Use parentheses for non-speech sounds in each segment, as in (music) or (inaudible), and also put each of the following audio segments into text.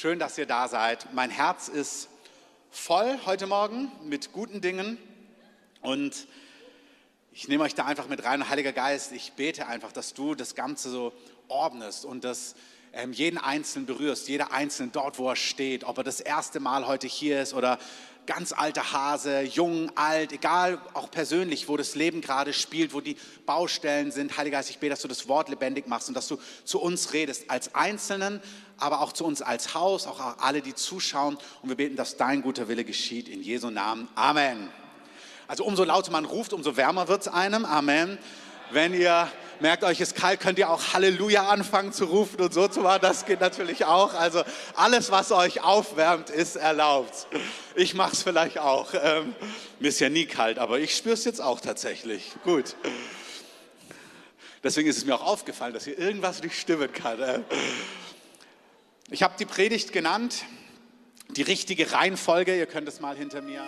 Schön, dass ihr da seid. Mein Herz ist voll heute Morgen mit guten Dingen und ich nehme euch da einfach mit rein, Heiliger Geist. Ich bete einfach, dass du das Ganze so ordnest und ähm, jeden Einzelnen berührst, jeder Einzelne dort, wo er steht, ob er das erste Mal heute hier ist oder ganz alter Hase, jung, alt, egal, auch persönlich, wo das Leben gerade spielt, wo die Baustellen sind. Heiliger Geist, ich bete, dass du das Wort lebendig machst und dass du zu uns redest, als Einzelnen, aber auch zu uns als Haus, auch alle, die zuschauen. Und wir beten, dass dein guter Wille geschieht. In Jesu Namen. Amen. Also umso lauter man ruft, umso wärmer wird es einem. Amen. Wenn ihr merkt euch, ist kalt, könnt ihr auch Halleluja anfangen zu rufen und so zu machen. Das geht natürlich auch. Also alles, was euch aufwärmt, ist erlaubt. Ich mache es vielleicht auch. Ähm, mir ist ja nie kalt, aber ich spüre es jetzt auch tatsächlich. Gut. Deswegen ist es mir auch aufgefallen, dass hier irgendwas nicht stimmen kann. Ähm, ich habe die Predigt genannt, die richtige Reihenfolge. Ihr könnt es mal hinter mir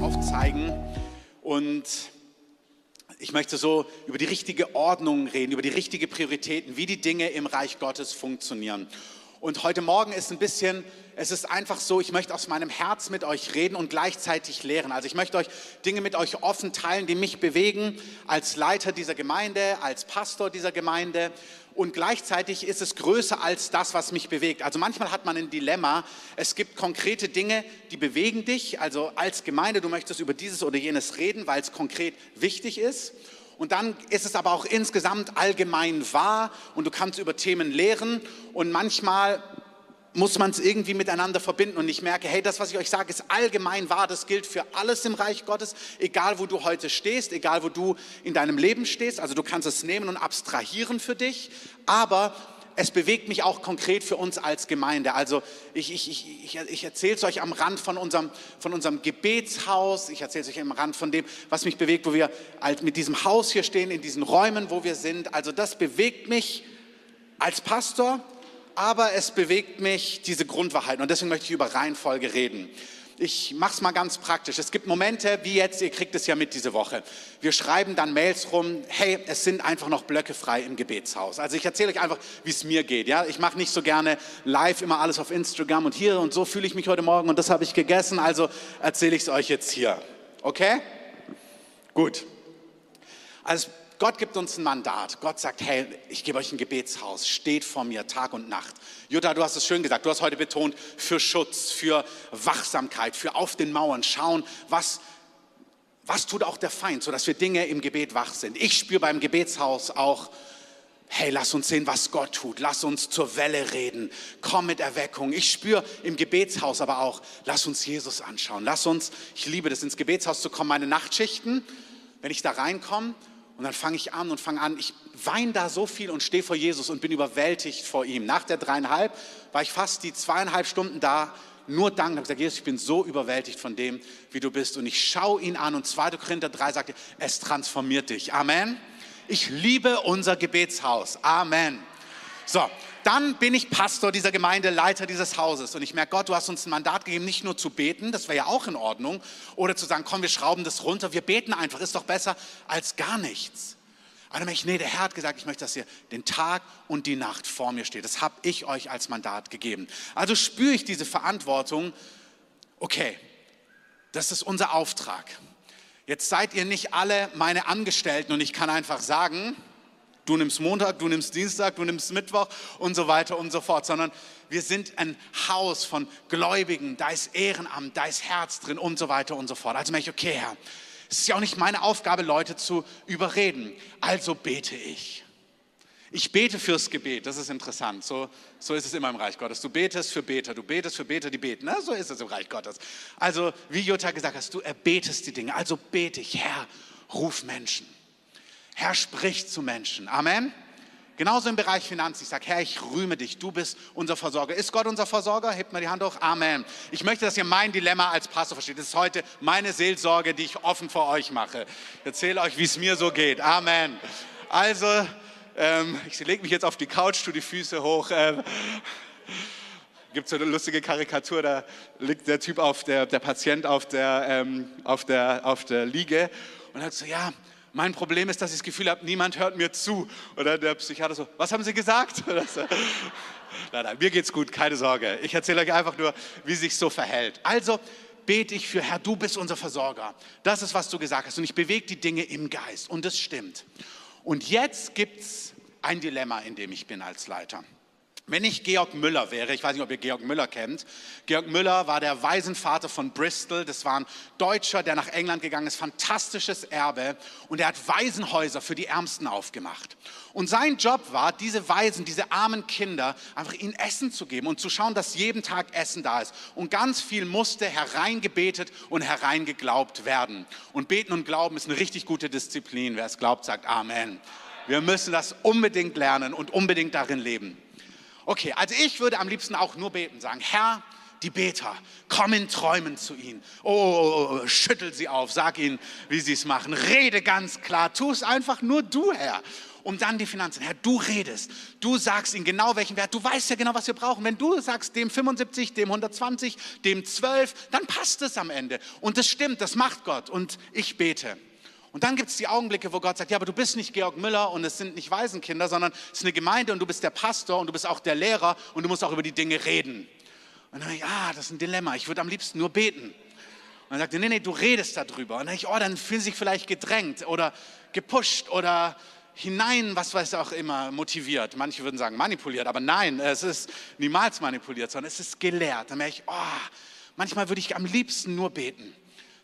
aufzeigen. Und ich möchte so über die richtige Ordnung reden, über die richtige Prioritäten, wie die Dinge im Reich Gottes funktionieren. Und heute Morgen ist ein bisschen, es ist einfach so, ich möchte aus meinem Herz mit euch reden und gleichzeitig lehren. Also ich möchte euch Dinge mit euch offen teilen, die mich bewegen als Leiter dieser Gemeinde, als Pastor dieser Gemeinde und gleichzeitig ist es größer als das, was mich bewegt. Also manchmal hat man ein Dilemma. Es gibt konkrete Dinge, die bewegen dich. Also als Gemeinde, du möchtest über dieses oder jenes reden, weil es konkret wichtig ist. Und dann ist es aber auch insgesamt allgemein wahr und du kannst über Themen lehren. Und manchmal muss man es irgendwie miteinander verbinden. Und ich merke, hey, das, was ich euch sage, ist allgemein wahr. Das gilt für alles im Reich Gottes, egal wo du heute stehst, egal wo du in deinem Leben stehst. Also du kannst es nehmen und abstrahieren für dich, aber es bewegt mich auch konkret für uns als Gemeinde. Also ich, ich, ich, ich erzähle es euch am Rand von unserem, von unserem Gebetshaus, ich erzähle es euch am Rand von dem, was mich bewegt, wo wir halt mit diesem Haus hier stehen, in diesen Räumen, wo wir sind. Also das bewegt mich als Pastor, aber es bewegt mich diese Grundwahrheiten und deswegen möchte ich über Reihenfolge reden. Ich mache es mal ganz praktisch. Es gibt Momente, wie jetzt, ihr kriegt es ja mit diese Woche. Wir schreiben dann Mails rum, hey, es sind einfach noch Blöcke frei im Gebetshaus. Also ich erzähle euch einfach, wie es mir geht. Ja? Ich mache nicht so gerne live immer alles auf Instagram und hier und so fühle ich mich heute Morgen und das habe ich gegessen, also erzähle ich es euch jetzt hier. Okay? Gut. Also Gott gibt uns ein Mandat. Gott sagt, hey, ich gebe euch ein Gebetshaus, steht vor mir Tag und Nacht. Jutta, du hast es schön gesagt, du hast heute betont, für Schutz, für Wachsamkeit, für auf den Mauern schauen, was, was tut auch der Feind, sodass wir Dinge im Gebet wach sind. Ich spüre beim Gebetshaus auch, hey, lass uns sehen, was Gott tut. Lass uns zur Welle reden. Komm mit Erweckung. Ich spüre im Gebetshaus aber auch, lass uns Jesus anschauen. Lass uns, ich liebe das, ins Gebetshaus zu kommen, meine Nachtschichten, wenn ich da reinkomme und dann fange ich an und fange an, ich weine da so viel und stehe vor Jesus und bin überwältigt vor ihm. Nach der dreieinhalb war ich fast die zweieinhalb Stunden da, nur danken. Ich gesagt, Jesus, ich bin so überwältigt von dem, wie du bist. Und ich schaue ihn an und 2. Korinther 3 sagte, es transformiert dich. Amen. Ich liebe unser Gebetshaus. Amen. So, dann bin ich Pastor dieser Gemeinde, Leiter dieses Hauses und ich merke, Gott, du hast uns ein Mandat gegeben, nicht nur zu beten, das wäre ja auch in Ordnung, oder zu sagen, komm, wir schrauben das runter, wir beten einfach, ist doch besser als gar nichts. Aber dann merke ich, nee, der Herr hat gesagt, ich möchte, dass ihr den Tag und die Nacht vor mir steht. Das habe ich euch als Mandat gegeben. Also spüre ich diese Verantwortung, okay, das ist unser Auftrag. Jetzt seid ihr nicht alle meine Angestellten und ich kann einfach sagen, Du nimmst Montag, du nimmst Dienstag, du nimmst Mittwoch und so weiter und so fort, sondern wir sind ein Haus von Gläubigen, da ist Ehrenamt, da ist Herz drin und so weiter und so fort. Also merke ich, okay, Herr, es ist ja auch nicht meine Aufgabe, Leute zu überreden. Also bete ich. Ich bete fürs Gebet, das ist interessant. So, so ist es immer im Reich Gottes. Du betest für Beter, du betest für Beter, die beten. Na, so ist es im Reich Gottes. Also, wie Jutta gesagt hast, du erbetest die Dinge. Also bete ich, Herr, ruf Menschen. Herr spricht zu Menschen. Amen. Genauso im Bereich Finanz. Ich sage, Herr, ich rühme dich. Du bist unser Versorger. Ist Gott unser Versorger? Hebt mir die Hand hoch. Amen. Ich möchte, dass ihr mein Dilemma als Pastor versteht. Das ist heute meine Seelsorge, die ich offen vor euch mache. Ich erzähle euch, wie es mir so geht. Amen. Also, ähm, ich lege mich jetzt auf die Couch, tue die Füße hoch. Ähm, gibt so eine lustige Karikatur, da liegt der Typ auf der, der Patient auf der, ähm, auf der, auf der Liege und sagt so, ja, Mein Problem ist, dass ich das Gefühl habe, niemand hört mir zu. Oder der Psychiater so, was haben Sie gesagt? (laughs) Nein, nein, mir geht's gut, keine Sorge. Ich erzähle euch einfach nur, wie sich so verhält. Also bete ich für Herr, du bist unser Versorger. Das ist, was du gesagt hast. Und ich bewege die Dinge im Geist. Und das stimmt. Und jetzt gibt es ein Dilemma, in dem ich bin als Leiter. Wenn ich Georg Müller wäre, ich weiß nicht, ob ihr Georg Müller kennt. Georg Müller war der Waisenvater von Bristol. Das war ein Deutscher, der nach England gegangen ist. Fantastisches Erbe. Und er hat Waisenhäuser für die Ärmsten aufgemacht. Und sein Job war, diese Waisen, diese armen Kinder, einfach ihnen Essen zu geben und zu schauen, dass jeden Tag Essen da ist. Und ganz viel musste hereingebetet und hereingeglaubt werden. Und beten und glauben ist eine richtig gute Disziplin. Wer es glaubt, sagt Amen. Wir müssen das unbedingt lernen und unbedingt darin leben. Okay, also ich würde am liebsten auch nur beten, sagen, Herr, die Beter, komm in Träumen zu ihnen. Oh, oh, oh, schüttel sie auf, sag ihnen, wie sie es machen. Rede ganz klar, tu es einfach nur du, Herr. Und dann die Finanzen. Herr, du redest. Du sagst ihnen genau welchen Wert. Du weißt ja genau, was wir brauchen. Wenn du sagst, dem 75, dem 120, dem 12, dann passt es am Ende. Und das stimmt, das macht Gott. Und ich bete. Und dann gibt es die Augenblicke, wo Gott sagt, ja, aber du bist nicht Georg Müller und es sind nicht Waisenkinder, sondern es ist eine Gemeinde und du bist der Pastor und du bist auch der Lehrer und du musst auch über die Dinge reden. Und dann ich, ah, das ist ein Dilemma, ich würde am liebsten nur beten. Und dann sagt er, nee, nee, du redest darüber. Und dann ich, oh, dann fühlen sie sich vielleicht gedrängt oder gepusht oder hinein, was weiß auch immer, motiviert. Manche würden sagen manipuliert, aber nein, es ist niemals manipuliert, sondern es ist gelehrt. Dann merke ich, oh, manchmal würde ich am liebsten nur beten.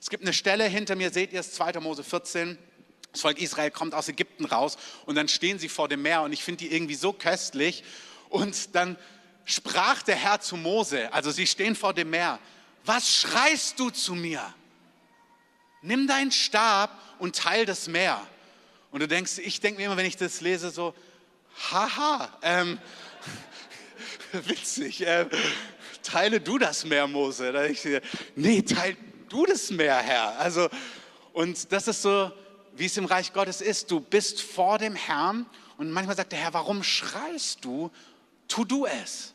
Es gibt eine Stelle hinter mir, seht ihr es, 2. Mose 14. Das Volk Israel kommt aus Ägypten raus und dann stehen sie vor dem Meer und ich finde die irgendwie so köstlich. Und dann sprach der Herr zu Mose, also sie stehen vor dem Meer, was schreist du zu mir? Nimm deinen Stab und teil das Meer. Und du denkst, ich denke mir immer, wenn ich das lese, so, haha, ähm, (laughs) witzig, ähm, teile du das Meer, Mose. Da ich, nee, teil du das mehr, Herr? Also, und das ist so, wie es im Reich Gottes ist. Du bist vor dem Herrn und manchmal sagt der Herr, warum schreist du? Tu du es.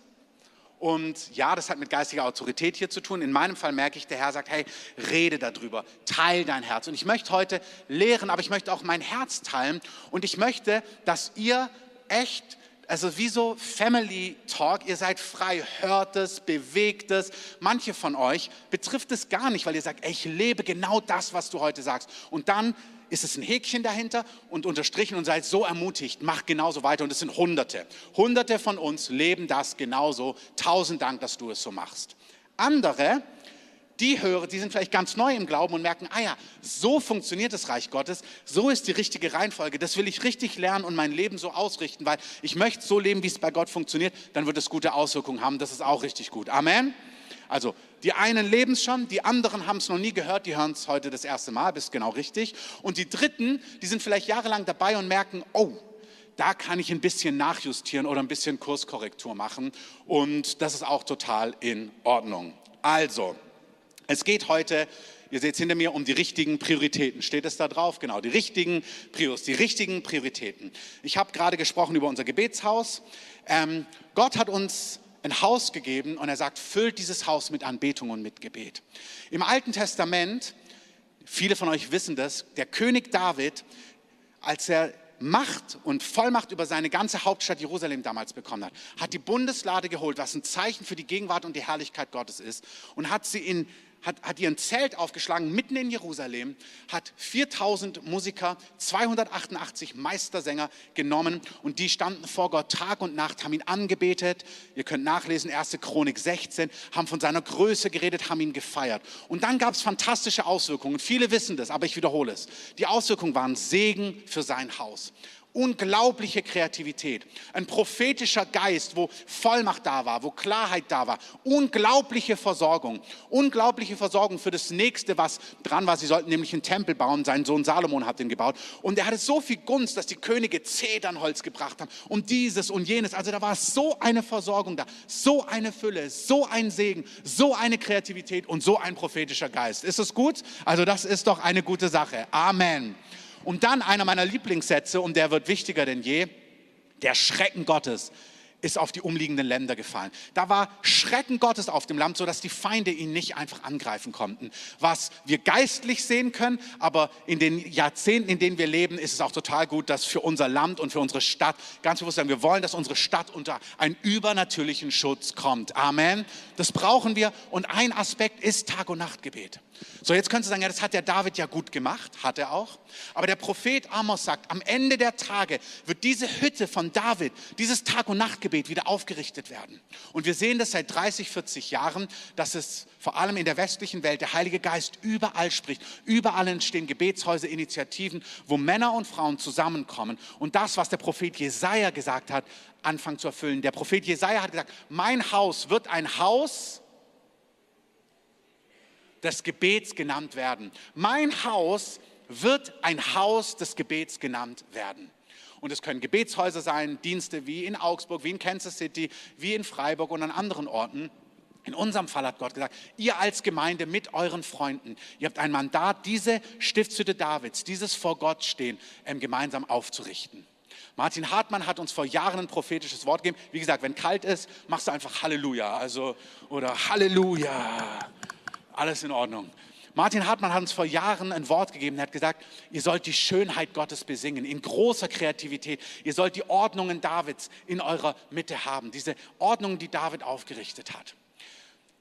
Und ja, das hat mit geistiger Autorität hier zu tun. In meinem Fall merke ich, der Herr sagt, hey, rede darüber, teil dein Herz. Und ich möchte heute lehren, aber ich möchte auch mein Herz teilen. Und ich möchte, dass ihr echt also wie so Family Talk, ihr seid frei, hört es, bewegt es. Manche von euch betrifft es gar nicht, weil ihr sagt, ey, ich lebe genau das, was du heute sagst. Und dann ist es ein Häkchen dahinter und unterstrichen und seid so ermutigt, macht genauso weiter. Und es sind Hunderte. Hunderte von uns leben das genauso. Tausend Dank, dass du es so machst. Andere, die hören, die sind vielleicht ganz neu im Glauben und merken, ah ja, so funktioniert das Reich Gottes, so ist die richtige Reihenfolge, das will ich richtig lernen und mein Leben so ausrichten, weil ich möchte so leben, wie es bei Gott funktioniert, dann wird es gute Auswirkungen haben, das ist auch richtig gut. Amen. Also die einen leben es schon, die anderen haben es noch nie gehört, die hören es heute das erste Mal, bist genau richtig. Und die dritten, die sind vielleicht jahrelang dabei und merken, oh, da kann ich ein bisschen nachjustieren oder ein bisschen Kurskorrektur machen. Und das ist auch total in Ordnung. Also, es geht heute, ihr seht es hinter mir, um die richtigen Prioritäten. Steht es da drauf? Genau, die richtigen Prios, die richtigen Prioritäten. Ich habe gerade gesprochen über unser Gebetshaus. Ähm, Gott hat uns ein Haus gegeben und er sagt, füllt dieses Haus mit Anbetung und mit Gebet. Im Alten Testament, viele von euch wissen das, der König David, als er Macht und Vollmacht über seine ganze Hauptstadt Jerusalem damals bekommen hat, hat die Bundeslade geholt, was ein Zeichen für die Gegenwart und die Herrlichkeit Gottes ist, und hat sie in hat, hat ihren Zelt aufgeschlagen mitten in Jerusalem, hat 4000 Musiker, 288 Meistersänger genommen und die standen vor Gott Tag und Nacht, haben ihn angebetet. Ihr könnt nachlesen, 1. Chronik 16, haben von seiner Größe geredet, haben ihn gefeiert. Und dann gab es fantastische Auswirkungen. Viele wissen das, aber ich wiederhole es. Die Auswirkungen waren Segen für sein Haus unglaubliche Kreativität, ein prophetischer Geist, wo Vollmacht da war, wo Klarheit da war, unglaubliche Versorgung, unglaubliche Versorgung für das nächste, was dran war. Sie sollten nämlich einen Tempel bauen, sein Sohn Salomon hat den gebaut und er hatte so viel Gunst, dass die Könige Zedernholz gebracht haben und dieses und jenes. Also da war so eine Versorgung da, so eine Fülle, so ein Segen, so eine Kreativität und so ein prophetischer Geist. Ist es gut? Also das ist doch eine gute Sache. Amen. Und dann einer meiner Lieblingssätze, und der wird wichtiger denn je, der Schrecken Gottes ist auf die umliegenden Länder gefallen. Da war Schrecken Gottes auf dem Land, sodass die Feinde ihn nicht einfach angreifen konnten. Was wir geistlich sehen können, aber in den Jahrzehnten, in denen wir leben, ist es auch total gut, dass für unser Land und für unsere Stadt ganz bewusst sagen, wir wollen, dass unsere Stadt unter einen übernatürlichen Schutz kommt. Amen. Das brauchen wir. Und ein Aspekt ist Tag- und Nachtgebet. So, jetzt könntest du sagen, ja, das hat der David ja gut gemacht, hat er auch. Aber der Prophet Amos sagt, am Ende der Tage wird diese Hütte von David, dieses Tag- und Nachtgebet wieder aufgerichtet werden. Und wir sehen das seit 30, 40 Jahren, dass es vor allem in der westlichen Welt der Heilige Geist überall spricht. Überall entstehen Gebetshäuser, Initiativen, wo Männer und Frauen zusammenkommen und das, was der Prophet Jesaja gesagt hat, anfangen zu erfüllen. Der Prophet Jesaja hat gesagt, mein Haus wird ein Haus des Gebets genannt werden. Mein Haus wird ein Haus des Gebets genannt werden. Und es können Gebetshäuser sein, Dienste wie in Augsburg, wie in Kansas City, wie in Freiburg und an anderen Orten. In unserem Fall hat Gott gesagt, ihr als Gemeinde mit euren Freunden, ihr habt ein Mandat, diese Stiftshütte Davids, dieses vor Gott stehen, ähm, gemeinsam aufzurichten. Martin Hartmann hat uns vor Jahren ein prophetisches Wort gegeben. Wie gesagt, wenn kalt ist, machst du einfach Halleluja, also oder Halleluja alles in Ordnung. Martin Hartmann hat uns vor Jahren ein Wort gegeben. Er hat gesagt, ihr sollt die Schönheit Gottes besingen, in großer Kreativität. Ihr sollt die Ordnungen Davids in eurer Mitte haben, diese Ordnungen, die David aufgerichtet hat.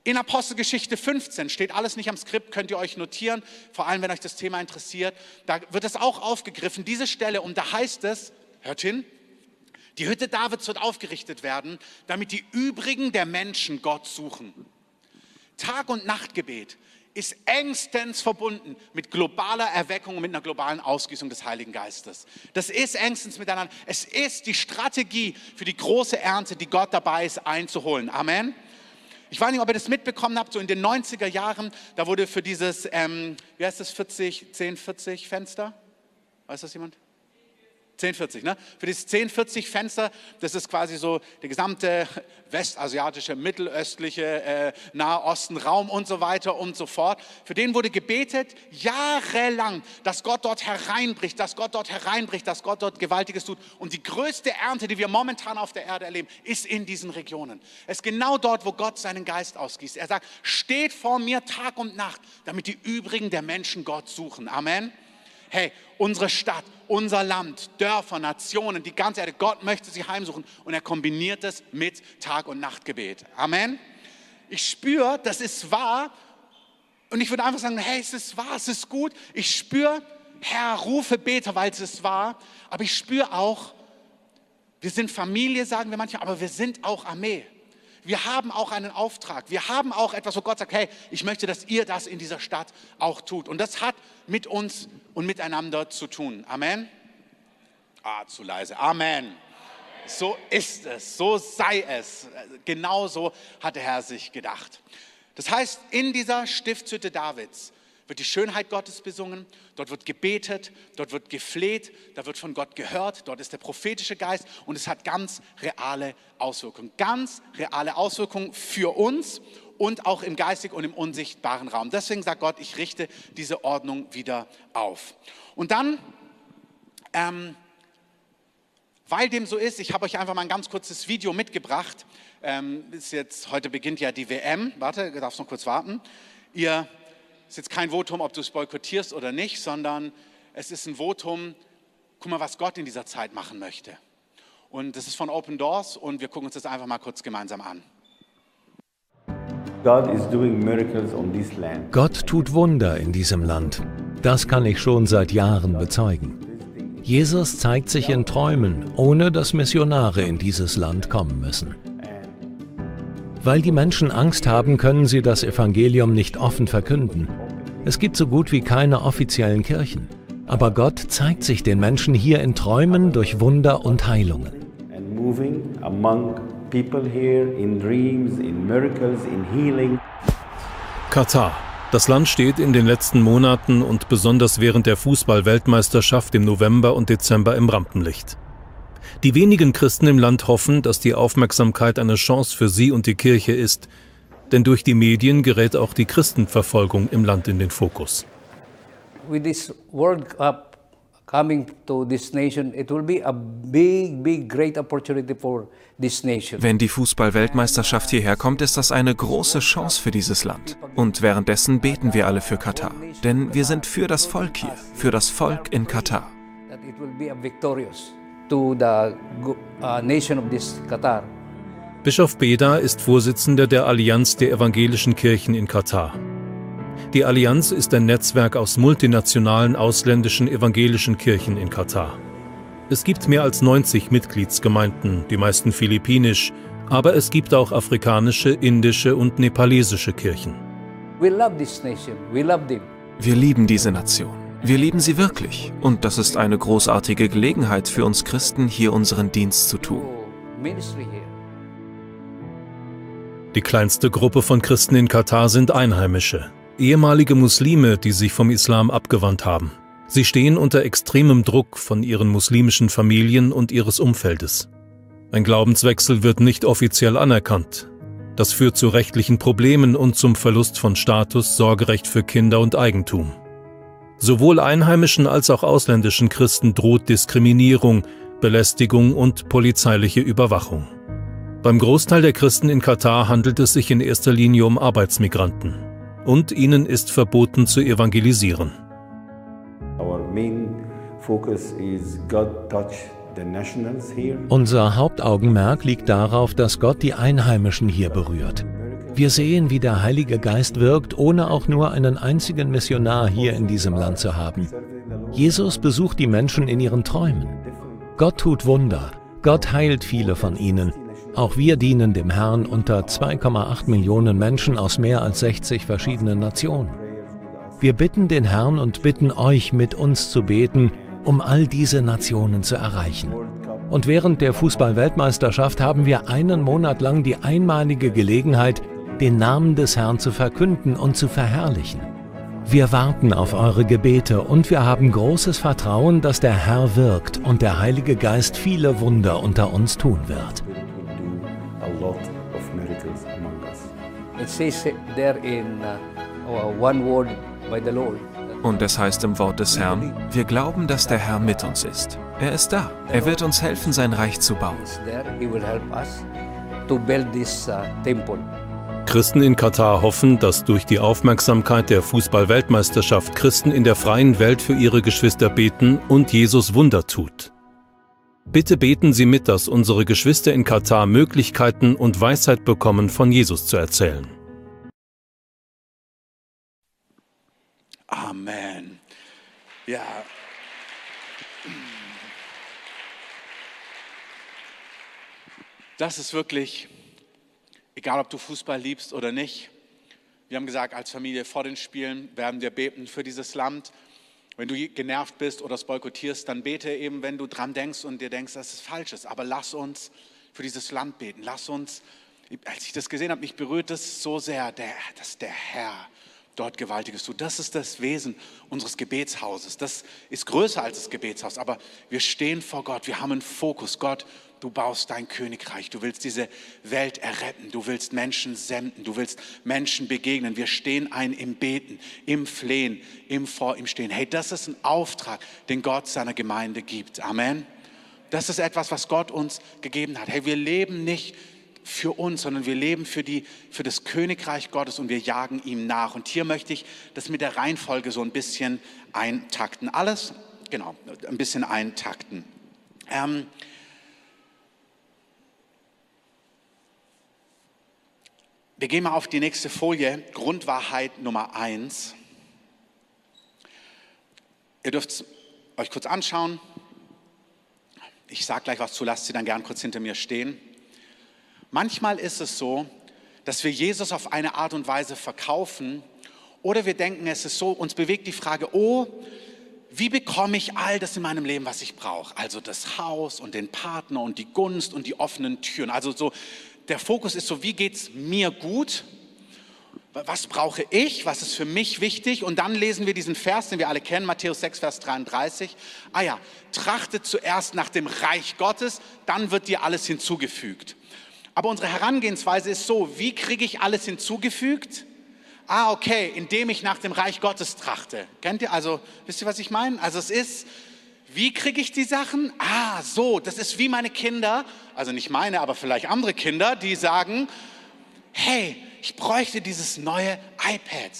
In Apostelgeschichte 15 steht alles nicht am Skript, könnt ihr euch notieren, vor allem wenn euch das Thema interessiert. Da wird es auch aufgegriffen, diese Stelle, und da heißt es, hört hin, die Hütte Davids wird aufgerichtet werden, damit die übrigen der Menschen Gott suchen. Tag- und Nachtgebet ist engstens verbunden mit globaler Erweckung und mit einer globalen Ausgießung des Heiligen Geistes. Das ist engstens miteinander. Es ist die Strategie für die große Ernte, die Gott dabei ist einzuholen. Amen. Ich weiß nicht, ob ihr das mitbekommen habt, so in den 90er Jahren, da wurde für dieses, ähm, wie heißt das, 40, 10, 40 Fenster? Weiß das jemand? 1040, ne? Für dieses 1040 Fenster, das ist quasi so der gesamte westasiatische, mittelöstliche, äh, Nahosten, Raum und so weiter und so fort. Für den wurde gebetet jahrelang, dass Gott dort hereinbricht, dass Gott dort hereinbricht, dass Gott dort Gewaltiges tut. Und die größte Ernte, die wir momentan auf der Erde erleben, ist in diesen Regionen. Es ist genau dort, wo Gott seinen Geist ausgießt. Er sagt, steht vor mir Tag und Nacht, damit die übrigen der Menschen Gott suchen. Amen hey, unsere Stadt, unser Land, Dörfer, Nationen, die ganze Erde, Gott möchte sie heimsuchen und er kombiniert es mit Tag- und Nachtgebet. Amen. Ich spüre, das ist wahr und ich würde einfach sagen, hey, es ist wahr, es ist gut. Ich spüre, Herr, rufe Beter, weil es ist wahr, aber ich spüre auch, wir sind Familie, sagen wir manchmal, aber wir sind auch Armee. Wir haben auch einen Auftrag. Wir haben auch etwas, wo Gott sagt, hey, ich möchte, dass ihr das in dieser Stadt auch tut. Und das hat mit uns und miteinander zu tun. Amen. Ah, zu leise. Amen. So ist es, so sei es. Genau so hat der Herr sich gedacht. Das heißt, in dieser Stiftshütte Davids wird die Schönheit Gottes besungen, dort wird gebetet, dort wird gefleht, da wird von Gott gehört, dort ist der prophetische Geist und es hat ganz reale Auswirkungen. Ganz reale Auswirkungen für uns und auch im geistig und im unsichtbaren Raum. Deswegen sagt Gott, ich richte diese Ordnung wieder auf. Und dann, ähm, weil dem so ist, ich habe euch einfach mal ein ganz kurzes Video mitgebracht. Ähm, ist jetzt, heute beginnt ja die WM. Warte, darfst noch kurz warten. Ihr ist jetzt kein Votum, ob du es boykottierst oder nicht, sondern es ist ein Votum, guck mal, was Gott in dieser Zeit machen möchte. Und das ist von Open Doors und wir gucken uns das einfach mal kurz gemeinsam an. Gott tut Wunder in diesem Land. Das kann ich schon seit Jahren bezeugen. Jesus zeigt sich in Träumen, ohne dass Missionare in dieses Land kommen müssen. Weil die Menschen Angst haben, können sie das Evangelium nicht offen verkünden. Es gibt so gut wie keine offiziellen Kirchen. Aber Gott zeigt sich den Menschen hier in Träumen durch Wunder und Heilungen. Katar. Das Land steht in den letzten Monaten und besonders während der Fußball-Weltmeisterschaft im November und Dezember im Rampenlicht. Die wenigen Christen im Land hoffen, dass die Aufmerksamkeit eine Chance für sie und die Kirche ist, denn durch die Medien gerät auch die Christenverfolgung im Land in den Fokus. coming to this nation, it will be a big, big, great opportunity for this nation. Wenn die Fußball-Weltmeisterschaft hierher kommt, ist das eine große Chance für dieses Land. Und währenddessen beten wir alle für Katar. Denn wir sind für das Volk hier, für das Volk in Katar. That it will be a victorious to the uh, nation of this Qatar. Bischof Beda ist Vorsitzender der Allianz der evangelischen Kirchen in Katar. Die Allianz ist ein Netzwerk aus multinationalen ausländischen evangelischen Kirchen in Katar. Es gibt mehr als 90 Mitgliedsgemeinden, die meisten philippinisch, aber es gibt auch afrikanische, indische und nepalesische Kirchen. We love this nation. We love them. Wir lieben diese Nation. Wir lieben sie wirklich. Und das ist eine großartige Gelegenheit für uns Christen, hier unseren Dienst zu tun. Die kleinste Gruppe von Christen in Katar sind Einheimische, ehemalige Muslime, die sich vom Islam abgewandt haben. Sie stehen unter extremem Druck von ihren muslimischen Familien und ihres Umfeldes. Ein Glaubenswechsel wird nicht offiziell anerkannt. Das führt zu rechtlichen Problemen und zum Verlust von Status, Sorgerecht für Kinder und Eigentum. Sowohl einheimischen als auch ausländischen Christen droht Diskriminierung, Belästigung und polizeiliche Überwachung. Beim Großteil der Christen in Katar handelt es sich in erster Linie um Arbeitsmigranten. Und ihnen ist verboten zu evangelisieren. Unser Hauptaugenmerk liegt darauf, dass Gott die Einheimischen hier berührt. Wir sehen, wie der Heilige Geist wirkt, ohne auch nur einen einzigen Missionar hier in diesem Land zu haben. Jesus besucht die Menschen in ihren Träumen. Gott tut Wunder. Gott heilt viele von ihnen. Auch wir dienen dem Herrn unter 2,8 Millionen Menschen aus mehr als 60 verschiedenen Nationen. Wir bitten den Herrn und bitten euch, mit uns zu beten, um all diese Nationen zu erreichen. Und während der Fußball-Weltmeisterschaft haben wir einen Monat lang die einmalige Gelegenheit, den Namen des Herrn zu verkünden und zu verherrlichen. Wir warten auf eure Gebete und wir haben großes Vertrauen, dass der Herr wirkt und der Heilige Geist viele Wunder unter uns tun wird. Will do a lot of miracles among us. It says there in uh. Und es heißt im Wort des Herrn, wir glauben, dass der Herr mit uns ist. Er ist da. Er wird uns helfen, sein Reich zu bauen. Christen in Katar hoffen, dass durch die Aufmerksamkeit der Fußball-Weltmeisterschaft Christen in der freien Welt für ihre Geschwister beten und Jesus Wunder tut. Bitte beten Sie mit, dass unsere Geschwister in Katar Möglichkeiten und Weisheit bekommen, von Jesus zu erzählen. Amen. Ja. Das ist wirklich, egal ob du Fußball liebst oder nicht. Wir haben gesagt, als Familie vor den Spielen werden wir beten für dieses Land. Wenn du genervt bist oder es boykottierst, dann bete eben, wenn du dran denkst und dir denkst, dass es falsch ist. Aber lass uns für dieses Land beten. Lass uns, als ich das gesehen habe, mich berührt das so sehr, dass der Herr dort Gewaltiges tut. Das ist das Wesen unseres Gebetshauses. Das ist größer als das Gebetshaus. Aber wir stehen vor Gott. Wir haben einen Fokus. Gott, du baust dein Königreich. Du willst diese Welt erretten. Du willst Menschen senden. Du willst Menschen begegnen. Wir stehen ein im Beten, im Flehen, im Vor ihm Stehen. Hey, das ist ein Auftrag, den Gott seiner Gemeinde gibt. Amen. Das ist etwas, was Gott uns gegeben hat. Hey, wir leben nicht für uns, sondern wir leben für, die, für das Königreich Gottes und wir jagen ihm nach. Und hier möchte ich das mit der Reihenfolge so ein bisschen eintakten. Alles, genau, ein bisschen eintakten. Ähm, wir gehen mal auf die nächste Folie. Grundwahrheit Nummer eins. Ihr dürft es euch kurz anschauen. Ich sage gleich was zu, lasst sie dann gern kurz hinter mir stehen. Manchmal ist es so, dass wir Jesus auf eine Art und Weise verkaufen oder wir denken, es ist so, uns bewegt die Frage, oh, wie bekomme ich all das in meinem Leben, was ich brauche? Also das Haus und den Partner und die Gunst und die offenen Türen. Also so, der Fokus ist so, wie geht es mir gut? Was brauche ich? Was ist für mich wichtig? Und dann lesen wir diesen Vers, den wir alle kennen, Matthäus 6, Vers 33. Ah ja, trachtet zuerst nach dem Reich Gottes, dann wird dir alles hinzugefügt. Aber unsere Herangehensweise ist so, wie kriege ich alles hinzugefügt? Ah, okay, indem ich nach dem Reich Gottes trachte. Kennt ihr also, wisst ihr, was ich meine? Also es ist, Wie kriege ich die Sachen? Ah, so, das ist wie meine Kinder, also nicht meine, aber vielleicht andere Kinder, die sagen, hey, ich bräuchte dieses neue iPad,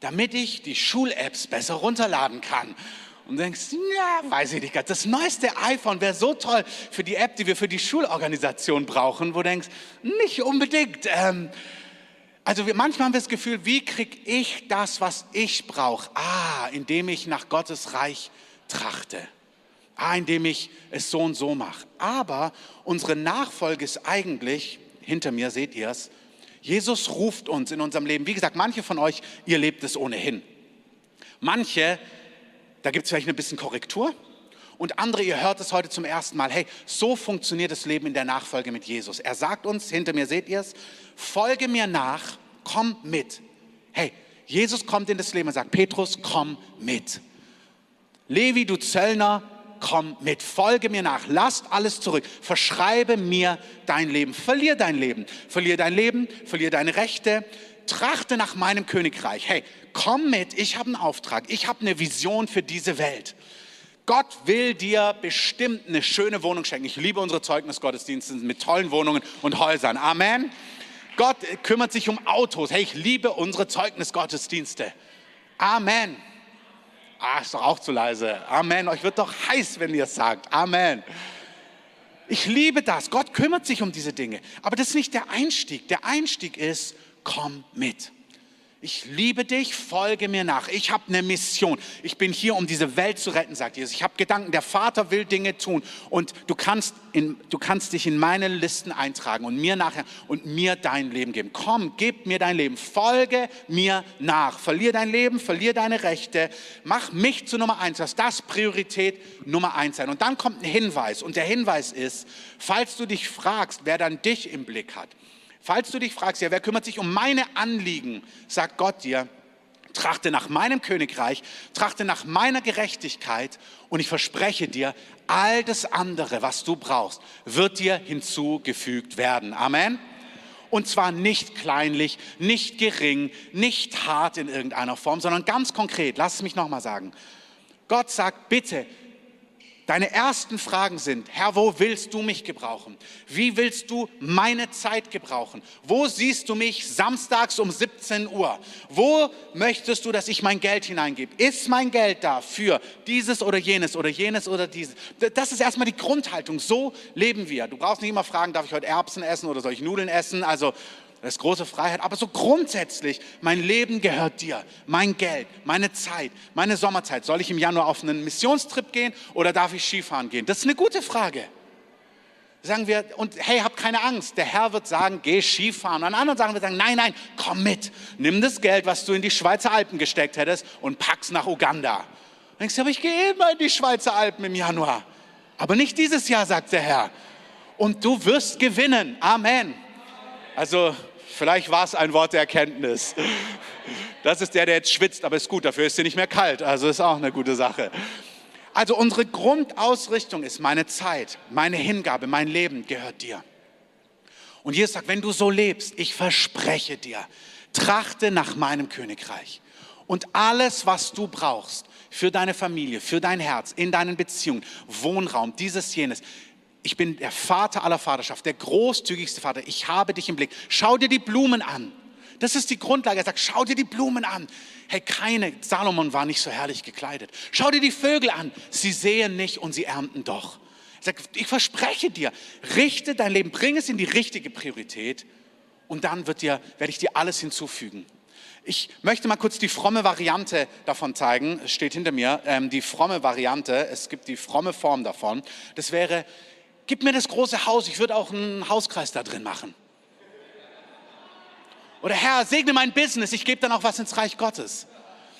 damit ich die Schul-Apps besser runterladen kann. Und denkst, ja, weiß ich nicht, das neueste iPhone wäre so toll für die App, die wir für die Schulorganisation brauchen, wo du denkst, nicht unbedingt. Ähm, also wir, manchmal haben wir das Gefühl, wie kriege ich das, was ich brauche? Ah, indem ich nach Gottes Reich trachte. Ah, indem ich es so und so mache. Aber unsere Nachfolge ist eigentlich, hinter mir seht ihr es, Jesus ruft uns in unserem Leben. Wie gesagt, manche von euch, ihr lebt es ohnehin. Manche da gibt es vielleicht ein bisschen Korrektur. Und andere, ihr hört es heute zum ersten Mal, hey, so funktioniert das Leben in der Nachfolge mit Jesus. Er sagt uns, hinter mir seht ihr es, folge mir nach, komm mit. Hey, Jesus kommt in das Leben und sagt, Petrus, komm mit. Levi, du Zöllner, komm mit, folge mir nach, lasst alles zurück, verschreibe mir dein Leben, verlier dein Leben, verlier dein Leben, verlier deine Rechte, trachte nach meinem Königreich. Hey, komm mit, ich habe einen Auftrag, ich habe eine Vision für diese Welt. Gott will dir bestimmt eine schöne Wohnung schenken. Ich liebe unsere Zeugnisgottesdienste mit tollen Wohnungen und Häusern. Amen. Gott kümmert sich um Autos. Hey, ich liebe unsere Zeugnisgottesdienste. Amen. Ah, ist doch auch zu leise. Amen. Euch wird doch heiß, wenn ihr es sagt. Amen. Ich liebe das. Gott kümmert sich um diese Dinge. Aber das ist nicht der Einstieg. Der Einstieg ist, komm mit. Ich liebe dich, folge mir nach. Ich habe eine Mission. Ich bin hier, um diese Welt zu retten, sagt Jesus. Ich habe Gedanken, der Vater will Dinge tun und du kannst, in, du kannst dich in meine Listen eintragen und mir nachher und mir dein Leben geben. Komm, gib mir dein Leben. Folge mir nach. Verlier dein Leben, verlier deine Rechte. Mach mich zu Nummer eins. Lass das Priorität Nummer eins sein. Und dann kommt ein Hinweis und der Hinweis ist, falls du dich fragst, wer dann dich im Blick hat, Falls du dich fragst, ja, wer kümmert sich um meine Anliegen, sagt Gott dir, trachte nach meinem Königreich, trachte nach meiner Gerechtigkeit und ich verspreche dir, all das andere, was du brauchst, wird dir hinzugefügt werden. Amen. Und zwar nicht kleinlich, nicht gering, nicht hart in irgendeiner Form, sondern ganz konkret. Lass es mich nochmal sagen. Gott sagt, bitte, Deine ersten Fragen sind, Herr, wo willst du mich gebrauchen? Wie willst du meine Zeit gebrauchen? Wo siehst du mich samstags um 17 Uhr? Wo möchtest du, dass ich mein Geld hineingebe? Ist mein Geld da für dieses oder jenes oder jenes oder dieses? Das ist erstmal die Grundhaltung. So leben wir. Du brauchst nicht immer fragen, darf ich heute Erbsen essen oder soll ich Nudeln essen? Also das ist große Freiheit. Aber so grundsätzlich, mein Leben gehört dir. Mein Geld, meine Zeit, meine Sommerzeit. Soll ich im Januar auf einen Missionstrip gehen oder darf ich Skifahren gehen? Das ist eine gute Frage. Sagen wir, und hey, hab keine Angst. Der Herr wird sagen, geh Skifahren. Und an anderen sagen wir sagen, nein, nein, komm mit. Nimm das Geld, was du in die Schweizer Alpen gesteckt hättest und pack's nach Uganda. Und denkst du, aber ich gehe immer in die Schweizer Alpen im Januar. Aber nicht dieses Jahr, sagt der Herr. Und du wirst gewinnen. Amen. Also vielleicht war es ein Wort der Erkenntnis. Das ist der, der jetzt schwitzt, aber ist gut, dafür ist sie nicht mehr kalt. Also ist auch eine gute Sache. Also unsere Grundausrichtung ist meine Zeit, meine Hingabe, mein Leben gehört dir. Und Jesus sagt, wenn du so lebst, ich verspreche dir, trachte nach meinem Königreich. Und alles, was du brauchst für deine Familie, für dein Herz, in deinen Beziehungen, Wohnraum, dieses, jenes, ich bin der Vater aller Vaterschaft, der großzügigste Vater. Ich habe dich im Blick. Schau dir die Blumen an. Das ist die Grundlage. Er sagt, schau dir die Blumen an. Hey, keine, Salomon war nicht so herrlich gekleidet. Schau dir die Vögel an. Sie sehen nicht und sie ernten doch. Er sagt, ich verspreche dir, richte dein Leben, bring es in die richtige Priorität und dann wird dir, werde ich dir alles hinzufügen. Ich möchte mal kurz die fromme Variante davon zeigen. Es steht hinter mir, ähm, die fromme Variante. Es gibt die fromme Form davon. Das wäre, gib mir das große Haus, ich würde auch einen Hauskreis da drin machen. Oder Herr, segne mein Business, ich gebe dann auch was ins Reich Gottes.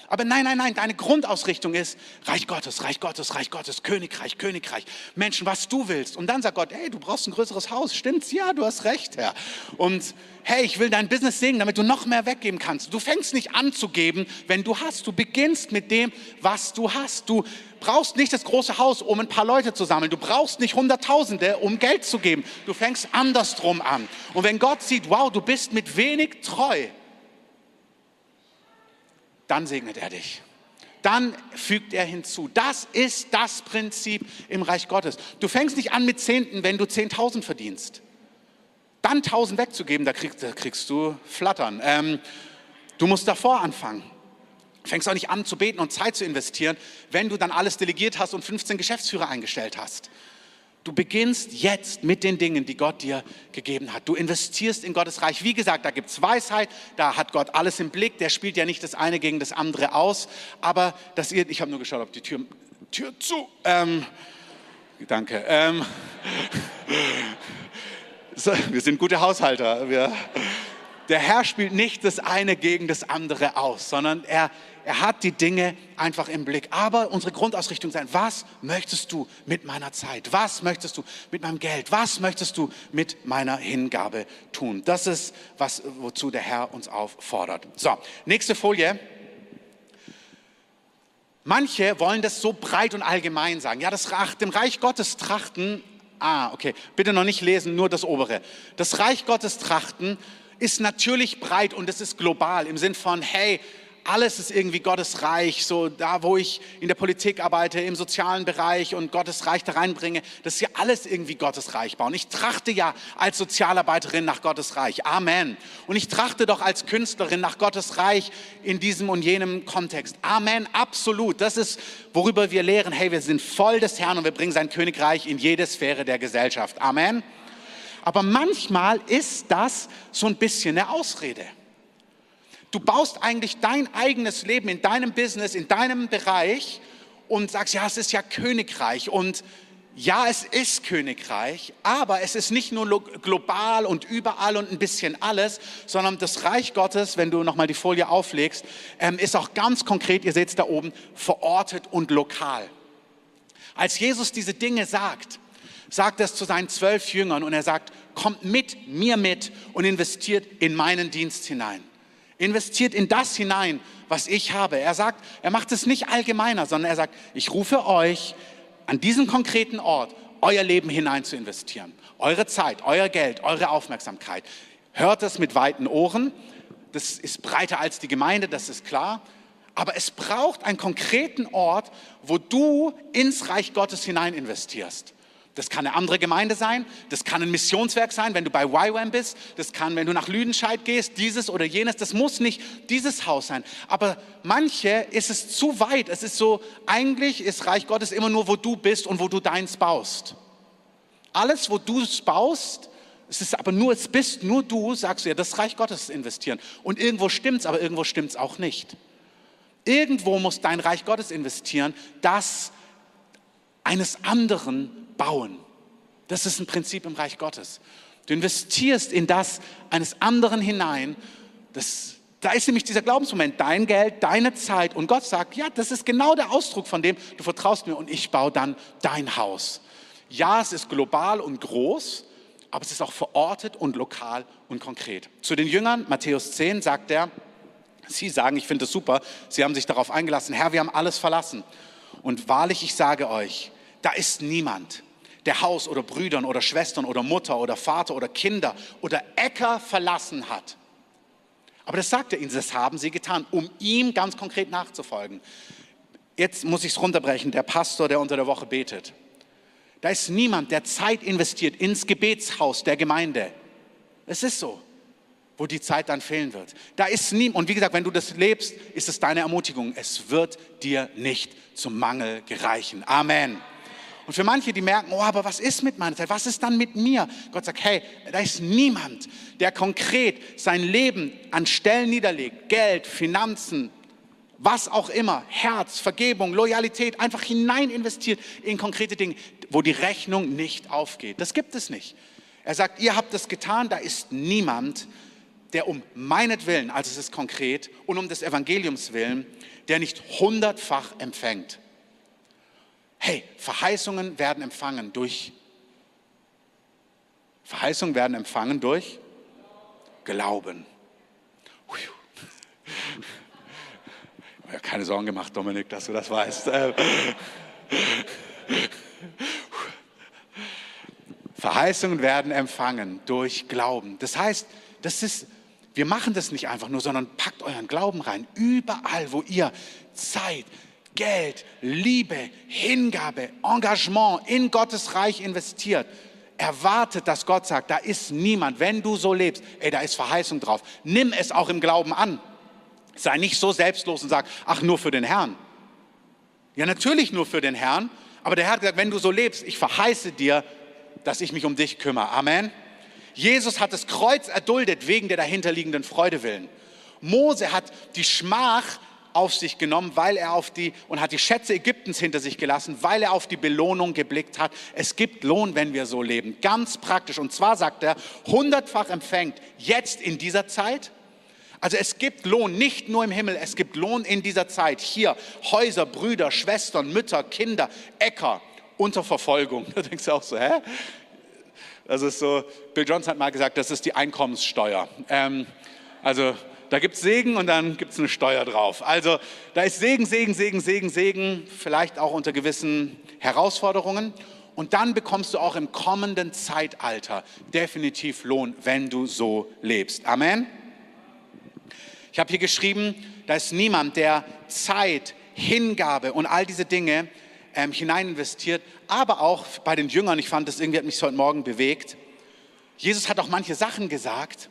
Aber nein, nein, nein, deine Grundausrichtung ist Reich Gottes, Reich Gottes, Reich Gottes, Königreich, Königreich. Menschen, was du willst. Und dann sagt Gott, hey, du brauchst ein größeres Haus. Stimmt's? Ja, du hast recht, Herr. Und hey, ich will dein Business segnen, damit du noch mehr weggeben kannst. Du fängst nicht an zu geben, wenn du hast. Du beginnst mit dem, was du hast. Du brauchst nicht das große Haus, um ein paar Leute zu sammeln. Du brauchst nicht Hunderttausende, um Geld zu geben. Du fängst andersrum an. Und wenn Gott sieht, wow, du bist mit wenig treu, dann segnet er dich. dann fügt er hinzu. Das ist das Prinzip im Reich Gottes. Du fängst nicht an mit Zehnten, wenn du 10.000 verdienst. Dann 1.000 wegzugeben, da kriegst, da kriegst du Flattern. Ähm, du musst davor anfangen. Fängst auch nicht an zu beten und Zeit zu investieren, wenn du dann alles delegiert hast und 15 Geschäftsführer eingestellt hast. Du beginnst jetzt mit den Dingen, die Gott dir gegeben hat. Du investierst in Gottes Reich. Wie gesagt, da gibt es Weisheit, da hat Gott alles im Blick. Der spielt ja nicht das eine gegen das andere aus. Aber dass ihr, ich habe nur geschaut, ob die Tür, Tür zu. Ähm, danke. Ähm, (laughs) so, wir sind gute Haushalter. Wir, der Herr spielt nicht das eine gegen das andere aus, sondern er er hat die Dinge einfach im Blick. Aber unsere Grundausrichtung sein, was möchtest du mit meiner Zeit? Was möchtest du mit meinem Geld? Was möchtest du mit meiner Hingabe tun? Das ist, was, wozu der Herr uns auffordert. So, nächste Folie. Manche wollen das so breit und allgemein sagen. Ja, das dem Reich Gottes trachten. Ah, okay. Bitte noch nicht lesen, nur das obere. Das Reich Gottes trachten ist natürlich breit und es ist global im Sinn von, hey, alles ist irgendwie Gottes Reich, so da, wo ich in der Politik arbeite, im sozialen Bereich und Gottes Reich da reinbringe, das ist ja alles irgendwie Gottes Reich bauen. Ich trachte ja als Sozialarbeiterin nach Gottes Reich. Amen. Und ich trachte doch als Künstlerin nach Gottes Reich in diesem und jenem Kontext. Amen. Absolut. Das ist, worüber wir lehren. Hey, wir sind voll des Herrn und wir bringen sein Königreich in jede Sphäre der Gesellschaft. Amen. Aber manchmal ist das so ein bisschen eine Ausrede. Du baust eigentlich dein eigenes Leben in deinem Business, in deinem Bereich und sagst, ja, es ist ja Königreich und ja, es ist Königreich, aber es ist nicht nur global und überall und ein bisschen alles, sondern das Reich Gottes, wenn du nochmal die Folie auflegst, ähm, ist auch ganz konkret, ihr seht es da oben, verortet und lokal. Als Jesus diese Dinge sagt, sagt es zu seinen zwölf Jüngern und er sagt, kommt mit mir mit und investiert in meinen Dienst hinein. Investiert in das hinein, was ich habe. Er sagt, er macht es nicht allgemeiner, sondern er sagt, ich rufe euch an diesen konkreten Ort, euer Leben hinein zu investieren. Eure Zeit, euer Geld, eure Aufmerksamkeit. Hört es mit weiten Ohren. Das ist breiter als die Gemeinde, das ist klar. Aber es braucht einen konkreten Ort, wo du ins Reich Gottes hinein investierst. Das kann eine andere Gemeinde sein, das kann ein Missionswerk sein, wenn du bei YWAM bist, das kann, wenn du nach Lüdenscheid gehst, dieses oder jenes, das muss nicht dieses Haus sein. Aber manche ist es zu weit, es ist so, eigentlich ist Reich Gottes immer nur, wo du bist und wo du deins baust. Alles, wo du es baust, es ist aber nur, es bist nur du, sagst du ja, das Reich Gottes investieren. Und irgendwo stimmt es, aber irgendwo stimmt es auch nicht. Irgendwo muss dein Reich Gottes investieren, das eines anderen bauen. Das ist ein Prinzip im Reich Gottes. Du investierst in das eines anderen hinein. Das, da ist nämlich dieser Glaubensmoment, dein Geld, deine Zeit. Und Gott sagt, ja, das ist genau der Ausdruck von dem, du vertraust mir und ich baue dann dein Haus. Ja, es ist global und groß, aber es ist auch verortet und lokal und konkret. Zu den Jüngern, Matthäus 10, sagt er, sie sagen, ich finde es super, sie haben sich darauf eingelassen, Herr, wir haben alles verlassen. Und wahrlich, ich sage euch, da ist niemand, der Haus oder Brüdern oder Schwestern oder Mutter oder Vater oder Kinder oder Äcker verlassen hat. Aber das sagt er ihnen, das haben sie getan, um ihm ganz konkret nachzufolgen. Jetzt muss ich es runterbrechen, der Pastor, der unter der Woche betet. Da ist niemand, der Zeit investiert ins Gebetshaus der Gemeinde. Es ist so, wo die Zeit dann fehlen wird. Da ist niemand, und wie gesagt, wenn du das lebst, ist es deine Ermutigung. Es wird dir nicht zum Mangel gereichen. Amen. Und für manche, die merken, oh, aber was ist mit meiner Zeit? Was ist dann mit mir? Gott sagt, hey, da ist niemand, der konkret sein Leben an Stellen niederlegt, Geld, Finanzen, was auch immer, Herz, Vergebung, Loyalität, einfach hinein investiert in konkrete Dinge, wo die Rechnung nicht aufgeht. Das gibt es nicht. Er sagt, ihr habt das getan, da ist niemand, der um meinetwillen, also es ist konkret, und um des Evangeliums willen, der nicht hundertfach empfängt. Hey, Verheißungen werden empfangen durch Verheißungen werden empfangen durch Glauben. Ja keine Sorgen gemacht, Dominik, dass du das weißt. Verheißungen werden empfangen durch Glauben. Das heißt, das ist, wir machen das nicht einfach nur, sondern packt euren Glauben rein. Überall, wo ihr Zeit, Geld, Liebe, Hingabe, Engagement in Gottes Reich investiert, erwartet, dass Gott sagt, da ist niemand, wenn du so lebst, ey, da ist Verheißung drauf. Nimm es auch im Glauben an. Sei nicht so selbstlos und sag, ach, nur für den Herrn. Ja, natürlich nur für den Herrn, aber der Herr hat gesagt, wenn du so lebst, ich verheiße dir, dass ich mich um dich kümmere. Amen. Jesus hat das Kreuz erduldet wegen der dahinterliegenden Freude willen. Mose hat die Schmach auf sich genommen, weil er auf die und hat die Schätze Ägyptens hinter sich gelassen, weil er auf die Belohnung geblickt hat. Es gibt Lohn, wenn wir so leben. Ganz praktisch. Und zwar sagt er, hundertfach empfängt jetzt in dieser Zeit. Also es gibt Lohn nicht nur im Himmel, es gibt Lohn in dieser Zeit. Hier Häuser, Brüder, Schwestern, Mütter, Kinder, Äcker unter Verfolgung. (laughs) Da denkst du auch so, hä? Das ist so, Bill Johnson hat mal gesagt, das ist die Einkommenssteuer. Ähm, also da gibt es Segen und dann gibt es eine Steuer drauf. Also da ist Segen, Segen, Segen, Segen, Segen, vielleicht auch unter gewissen Herausforderungen. Und dann bekommst du auch im kommenden Zeitalter definitiv Lohn, wenn du so lebst. Amen. Ich habe hier geschrieben, da ist niemand, der Zeit, Hingabe und all diese Dinge ähm, hinein investiert, aber auch bei den Jüngern, ich fand das irgendwie, hat mich heute Morgen bewegt. Jesus hat auch manche Sachen gesagt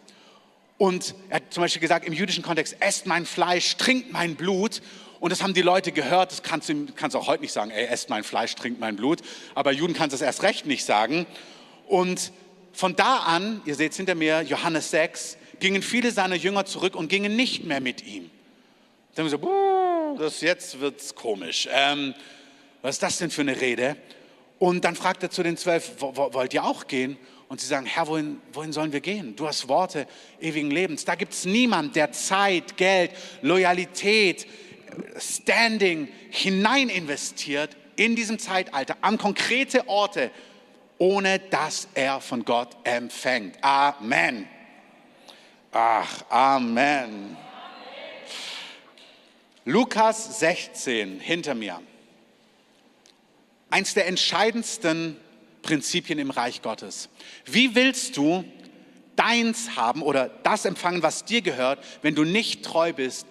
und er hat zum Beispiel gesagt, im jüdischen Kontext, esst mein Fleisch, trinkt mein Blut. Und das haben die Leute gehört, das kannst du kannst auch heute nicht sagen, ey, esst mein Fleisch, trinkt mein Blut. Aber Juden kannst das erst recht nicht sagen. Und von da an, ihr seht es hinter mir, Johannes 6, gingen viele seiner Jünger zurück und gingen nicht mehr mit ihm. Dann haben wir so, das, jetzt wird's komisch. Ähm, was ist das denn für eine Rede? Und dann fragt er zu den zwölf, wollt ihr auch gehen? Und sie sagen, Herr, wohin, wohin sollen wir gehen? Du hast Worte ewigen Lebens. Da gibt es niemand, der Zeit, Geld, Loyalität, Standing hinein investiert in diesem Zeitalter an konkrete Orte, ohne dass er von Gott empfängt. Amen. Ach, Amen. Lukas 16 hinter mir. Eins der entscheidendsten Prinzipien im Reich Gottes. Wie willst du deins haben oder das empfangen, was dir gehört, wenn du nicht treu bist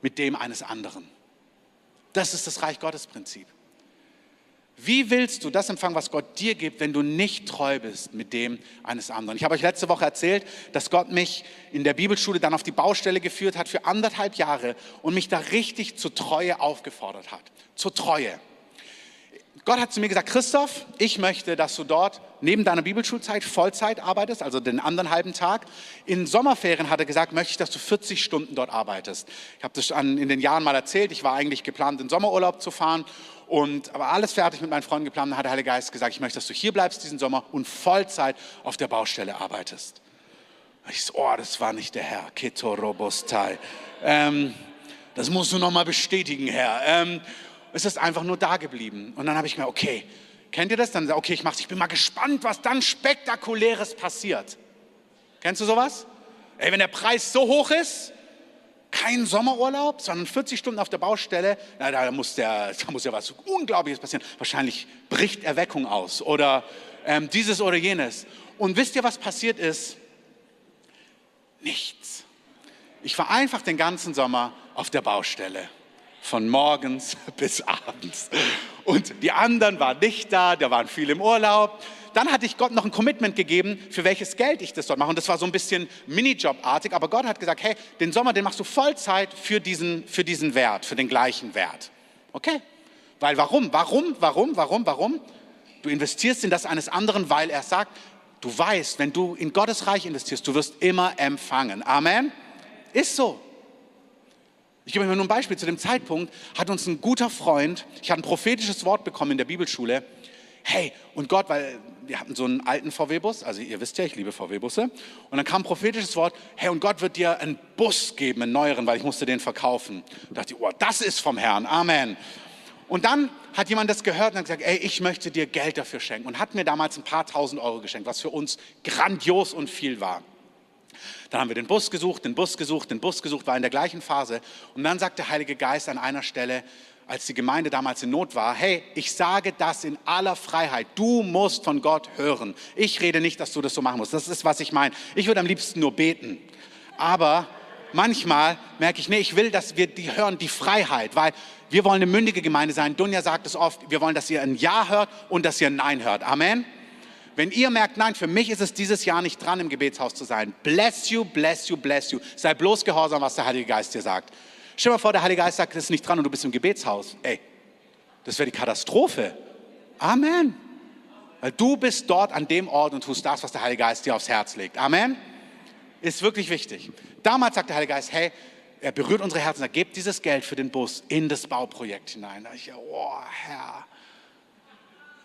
mit dem eines anderen? Das ist das Reich Gottes Prinzip. Wie willst du das empfangen, was Gott dir gibt, wenn du nicht treu bist mit dem eines anderen? Ich habe euch letzte Woche erzählt, dass Gott mich in der Bibelschule dann auf die Baustelle geführt hat für anderthalb Jahre und mich da richtig zur Treue aufgefordert hat. Zur Treue. Gott hat zu mir gesagt, Christoph, ich möchte, dass du dort neben deiner Bibelschulzeit Vollzeit arbeitest, also den anderen halben Tag. In Sommerferien hat er gesagt, möchte ich, dass du 40 Stunden dort arbeitest. Ich habe das in den Jahren mal erzählt. Ich war eigentlich geplant, in Sommerurlaub zu fahren und aber alles fertig mit meinen Freunden geplant. Dann hat der Heilige Geist gesagt, ich möchte, dass du hier bleibst diesen Sommer und Vollzeit auf der Baustelle arbeitest. Ich so, oh, das war nicht der Herr. Ketorobostai. Ähm, das musst du noch mal bestätigen, Herr. Ähm, es ist einfach nur da geblieben. Und dann habe ich mir, okay, kennt ihr das? Dann, okay, ich mach's. Ich bin mal gespannt, was dann spektakuläres passiert. Kennst du sowas? Ey, wenn der Preis so hoch ist, kein Sommerurlaub, sondern 40 Stunden auf der Baustelle, na, da, muss der, da muss ja was Unglaubliches passieren. Wahrscheinlich bricht Erweckung aus oder ähm, dieses oder jenes. Und wisst ihr, was passiert ist? Nichts. Ich war einfach den ganzen Sommer auf der Baustelle von morgens (laughs) bis abends. Und die anderen waren nicht da, da waren viele im Urlaub. Dann hatte ich Gott noch ein Commitment gegeben, für welches Geld ich das dort mache. Und das war so ein bisschen Minijob-artig. Aber Gott hat gesagt, hey, den Sommer, den machst du Vollzeit für diesen, für diesen Wert, für den gleichen Wert. Okay? Weil warum? Warum? Warum? Warum? Warum? Du investierst in das eines anderen, weil er sagt, du weißt, wenn du in Gottes Reich investierst, du wirst immer empfangen. Amen? Ist so. Ich gebe euch nur ein Beispiel. Zu dem Zeitpunkt hat uns ein guter Freund, ich hatte ein prophetisches Wort bekommen in der Bibelschule. Hey, und Gott, weil wir hatten so einen alten VW-Bus, also ihr wisst ja, ich liebe VW-Busse. Und dann kam ein prophetisches Wort, hey, und Gott wird dir einen Bus geben, einen neueren, weil ich musste den verkaufen. Da dachte ich, oh, das ist vom Herrn, Amen. Und dann hat jemand das gehört und hat gesagt, ey, ich möchte dir Geld dafür schenken. Und hat mir damals ein paar tausend Euro geschenkt, was für uns grandios und viel war. Dann haben wir den Bus gesucht, den Bus gesucht, den Bus gesucht, war in der gleichen Phase. Und dann sagt der Heilige Geist an einer Stelle, als die Gemeinde damals in Not war, hey, ich sage das in aller Freiheit. Du musst von Gott hören. Ich rede nicht, dass du das so machen musst. Das ist, was ich meine. Ich würde am liebsten nur beten. Aber manchmal merke ich, nee, ich will, dass wir die hören, die Freiheit, weil wir wollen eine mündige Gemeinde sein. Dunja sagt es oft, wir wollen, dass ihr ein Ja hört und dass ihr ein Nein hört. Amen. Wenn ihr merkt, nein, für mich ist es dieses Jahr nicht dran, im Gebetshaus zu sein, bless you, bless you, bless you. Sei bloß gehorsam, was der Heilige Geist dir sagt. Stell dir mal vor, der Heilige Geist sagt, es ist nicht dran und du bist im Gebetshaus. Ey, das wäre die Katastrophe. Amen. Weil du bist dort an dem Ort und tust das, was der Heilige Geist dir aufs Herz legt. Amen. Ist wirklich wichtig. Damals sagt der Heilige Geist, hey, er berührt unsere Herzen, er gibt dieses Geld für den Bus in das Bauprojekt hinein. Da ich, oh Herr,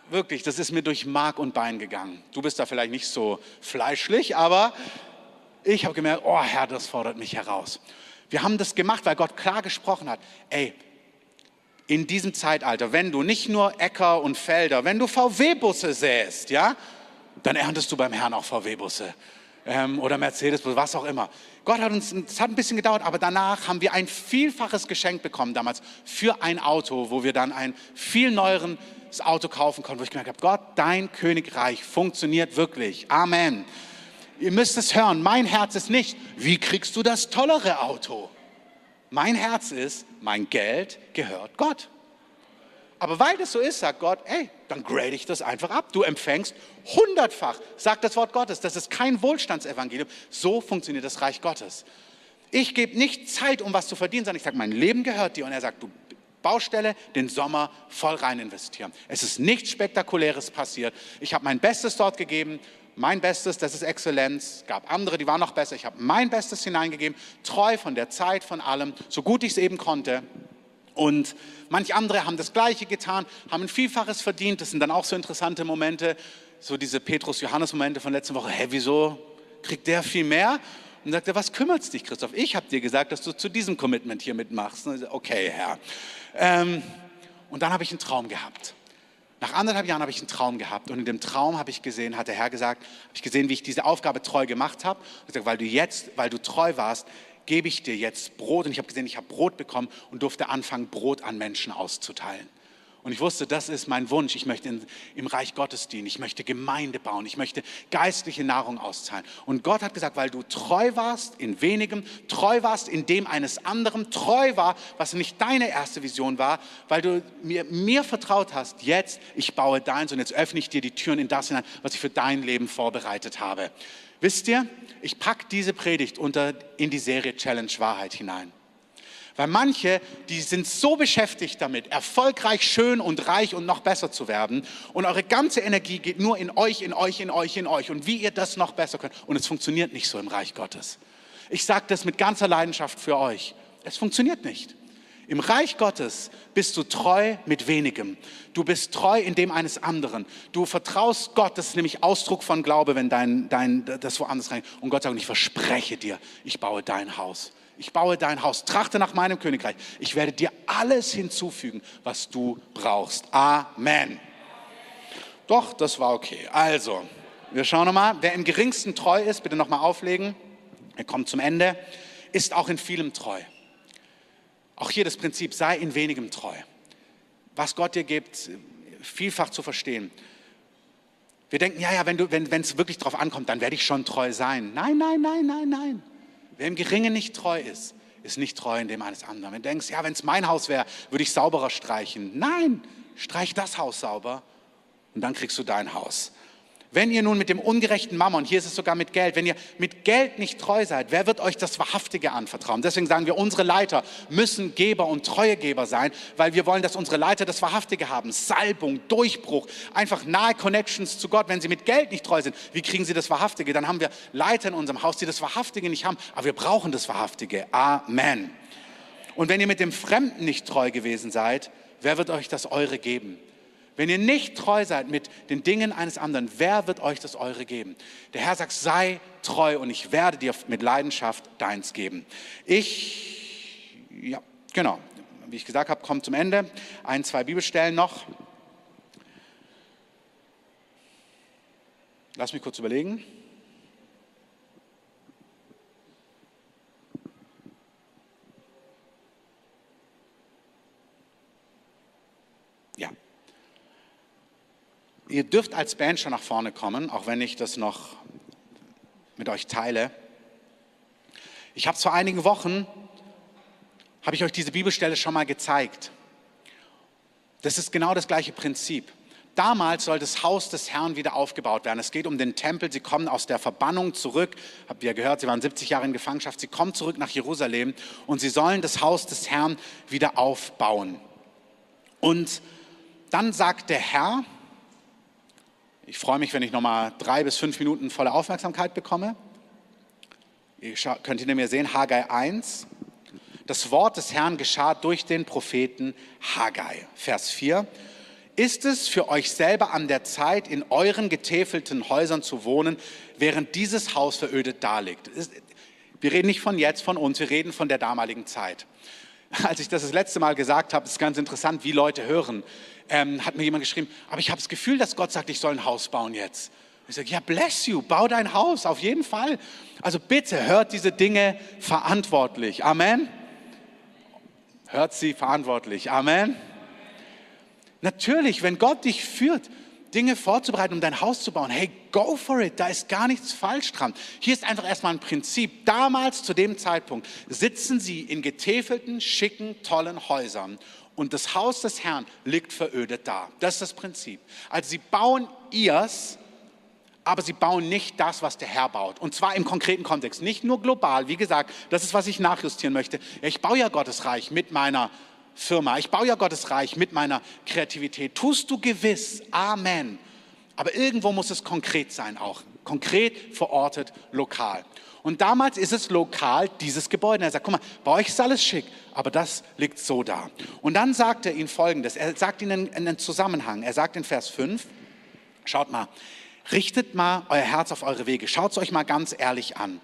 wirklich, das ist mir durch Mark und Bein gegangen. Du bist da vielleicht nicht so fleischlich, aber ich habe gemerkt, oh Herr, das fordert mich heraus. Wir haben das gemacht, weil Gott klar gesprochen hat. Ey, in diesem Zeitalter, wenn du nicht nur Äcker und Felder, wenn du VW-Busse säst, ja, dann erntest du beim Herrn auch VW-Busse ähm, oder Mercedes, was auch immer. Gott hat uns, es hat ein bisschen gedauert, aber danach haben wir ein vielfaches Geschenk bekommen damals für ein Auto, wo wir dann ein viel neueres Auto kaufen konnten, wo ich gemerkt habe, Gott, dein Königreich funktioniert wirklich. Amen. Ihr müsst es hören, mein Herz ist nicht, wie kriegst du das tollere Auto? Mein Herz ist, mein Geld gehört Gott. Aber weil das so ist, sagt Gott, ey, dann grade ich das einfach ab. Du empfängst hundertfach, sagt das Wort Gottes. Das ist kein Wohlstandsevangelium. So funktioniert das Reich Gottes. Ich gebe nicht Zeit, um was zu verdienen, sondern ich sage, mein Leben gehört dir. Und er sagt, du Baustelle, den Sommer voll rein investieren. Es ist nichts Spektakuläres passiert. Ich habe mein Bestes dort gegeben. Mein Bestes, das ist Exzellenz. Gab andere, die waren noch besser. Ich habe mein Bestes hineingegeben, treu von der Zeit, von allem, so gut ich es eben konnte. Und manche andere haben das Gleiche getan, haben ein Vielfaches verdient. Das sind dann auch so interessante Momente, so diese Petrus-Johannes-Momente von letzter Woche. Hä, wieso kriegt der viel mehr? Und sagt er, was kümmert es dich, Christoph? Ich habe dir gesagt, dass du zu diesem Commitment hier mitmachst. Okay, Herr. Ähm, und dann habe ich einen Traum gehabt. Nach anderthalb Jahren habe ich einen Traum gehabt und in dem Traum habe ich gesehen, hat der Herr gesagt, habe ich gesehen, wie ich diese Aufgabe treu gemacht habe. Und gesagt, weil du jetzt, weil du treu warst, gebe ich dir jetzt Brot. Und ich habe gesehen, ich habe Brot bekommen und durfte anfangen, Brot an Menschen auszuteilen. Und ich wusste, das ist mein Wunsch. Ich möchte in, im Reich Gottes dienen. Ich möchte Gemeinde bauen. Ich möchte geistliche Nahrung auszahlen. Und Gott hat gesagt, weil du treu warst in wenigem, treu warst in dem eines anderen, treu war, was nicht deine erste Vision war, weil du mir, mir vertraut hast, jetzt, ich baue deins und jetzt öffne ich dir die Türen in das hinein, was ich für dein Leben vorbereitet habe. Wisst ihr, ich packe diese Predigt unter, in die Serie Challenge Wahrheit hinein. Weil manche, die sind so beschäftigt damit, erfolgreich, schön und reich und noch besser zu werden. Und eure ganze Energie geht nur in euch, in euch, in euch, in euch. Und wie ihr das noch besser könnt. Und es funktioniert nicht so im Reich Gottes. Ich sage das mit ganzer Leidenschaft für euch. Es funktioniert nicht. Im Reich Gottes bist du treu mit wenigem. Du bist treu in dem eines anderen. Du vertraust Gott, das ist nämlich Ausdruck von Glaube, wenn dein, dein, das woanders rein. Und Gott sagt, ich verspreche dir, ich baue dein Haus ich baue dein Haus, trachte nach meinem Königreich. Ich werde dir alles hinzufügen, was du brauchst. Amen. Doch, das war okay. Also, wir schauen nochmal. Wer im geringsten treu ist, bitte nochmal auflegen. Er kommt zum Ende. Ist auch in vielem treu. Auch hier das Prinzip, sei in wenigem treu. Was Gott dir gibt, vielfach zu verstehen. Wir denken, ja, ja, wenn es wenn, wirklich drauf ankommt, dann werde ich schon treu sein. Nein, nein, nein, nein, nein. Wer im Geringen nicht treu ist, ist nicht treu in dem eines anderen. Wenn du denkst, ja, wenn es mein Haus wäre, würde ich sauberer streichen. Nein, streich das Haus sauber und dann kriegst du dein Haus. Wenn ihr nun mit dem ungerechten Mammon, hier ist es sogar mit Geld, wenn ihr mit Geld nicht treu seid, wer wird euch das Wahrhaftige anvertrauen? Deswegen sagen wir, unsere Leiter müssen Geber und Treuegeber sein, weil wir wollen, dass unsere Leiter das Wahrhaftige haben. Salbung, Durchbruch, einfach nahe Connections zu Gott. Wenn sie mit Geld nicht treu sind, wie kriegen sie das Wahrhaftige? Dann haben wir Leiter in unserem Haus, die das Wahrhaftige nicht haben, aber wir brauchen das Wahrhaftige. Amen. Und wenn ihr mit dem Fremden nicht treu gewesen seid, wer wird euch das Eure geben? Wenn ihr nicht treu seid mit den Dingen eines anderen, wer wird euch das eure geben? Der Herr sagt, sei treu und ich werde dir mit Leidenschaft deins geben. Ich, ja, genau, wie ich gesagt habe, kommt zum Ende. Ein, zwei Bibelstellen noch. Lass mich kurz überlegen. Ihr dürft als Band schon nach vorne kommen, auch wenn ich das noch mit euch teile. Ich habe vor einigen Wochen, habe ich euch diese Bibelstelle schon mal gezeigt. Das ist genau das gleiche Prinzip. Damals soll das Haus des Herrn wieder aufgebaut werden. Es geht um den Tempel. Sie kommen aus der Verbannung zurück. Habt ihr gehört, sie waren 70 Jahre in Gefangenschaft. Sie kommen zurück nach Jerusalem und sie sollen das Haus des Herrn wieder aufbauen. Und dann sagt der Herr, ich freue mich, wenn ich nochmal drei bis fünf Minuten volle Aufmerksamkeit bekomme. Ihr könnt hinter mir sehen, Haggai 1. Das Wort des Herrn geschah durch den Propheten Haggai. Vers 4. Ist es für euch selber an der Zeit, in euren getäfelten Häusern zu wohnen, während dieses Haus verödet daliegt? Wir reden nicht von jetzt, von uns, wir reden von der damaligen Zeit. (laughs) Als ich das das letzte Mal gesagt habe, ist ganz interessant, wie Leute hören ähm, hat mir jemand geschrieben, aber ich habe das Gefühl, dass Gott sagt, ich soll ein Haus bauen jetzt. Ich sage, ja, bless you, bau dein Haus, auf jeden Fall. Also bitte hört diese Dinge verantwortlich. Amen. Hört sie verantwortlich. Amen. Natürlich, wenn Gott dich führt, Dinge vorzubereiten, um dein Haus zu bauen, hey, go for it, da ist gar nichts falsch dran. Hier ist einfach erstmal ein Prinzip. Damals, zu dem Zeitpunkt, sitzen sie in getäfelten, schicken, tollen Häusern und das Haus des Herrn liegt verödet da. Das ist das Prinzip. Also sie bauen ihrs, aber sie bauen nicht das, was der Herr baut. Und zwar im konkreten Kontext, nicht nur global. Wie gesagt, das ist, was ich nachjustieren möchte. Ich baue ja Gottes Reich mit meiner Firma. Ich baue ja Gottes Reich mit meiner Kreativität. Tust du gewiss. Amen. Aber irgendwo muss es konkret sein auch. Konkret verortet, lokal. Und damals ist es lokal dieses Gebäude. Er sagt, guck mal, bei euch ist alles schick, aber das liegt so da. Und dann sagt er ihnen Folgendes. Er sagt ihnen einen Zusammenhang. Er sagt in Vers 5, schaut mal, richtet mal euer Herz auf eure Wege. Schaut es euch mal ganz ehrlich an.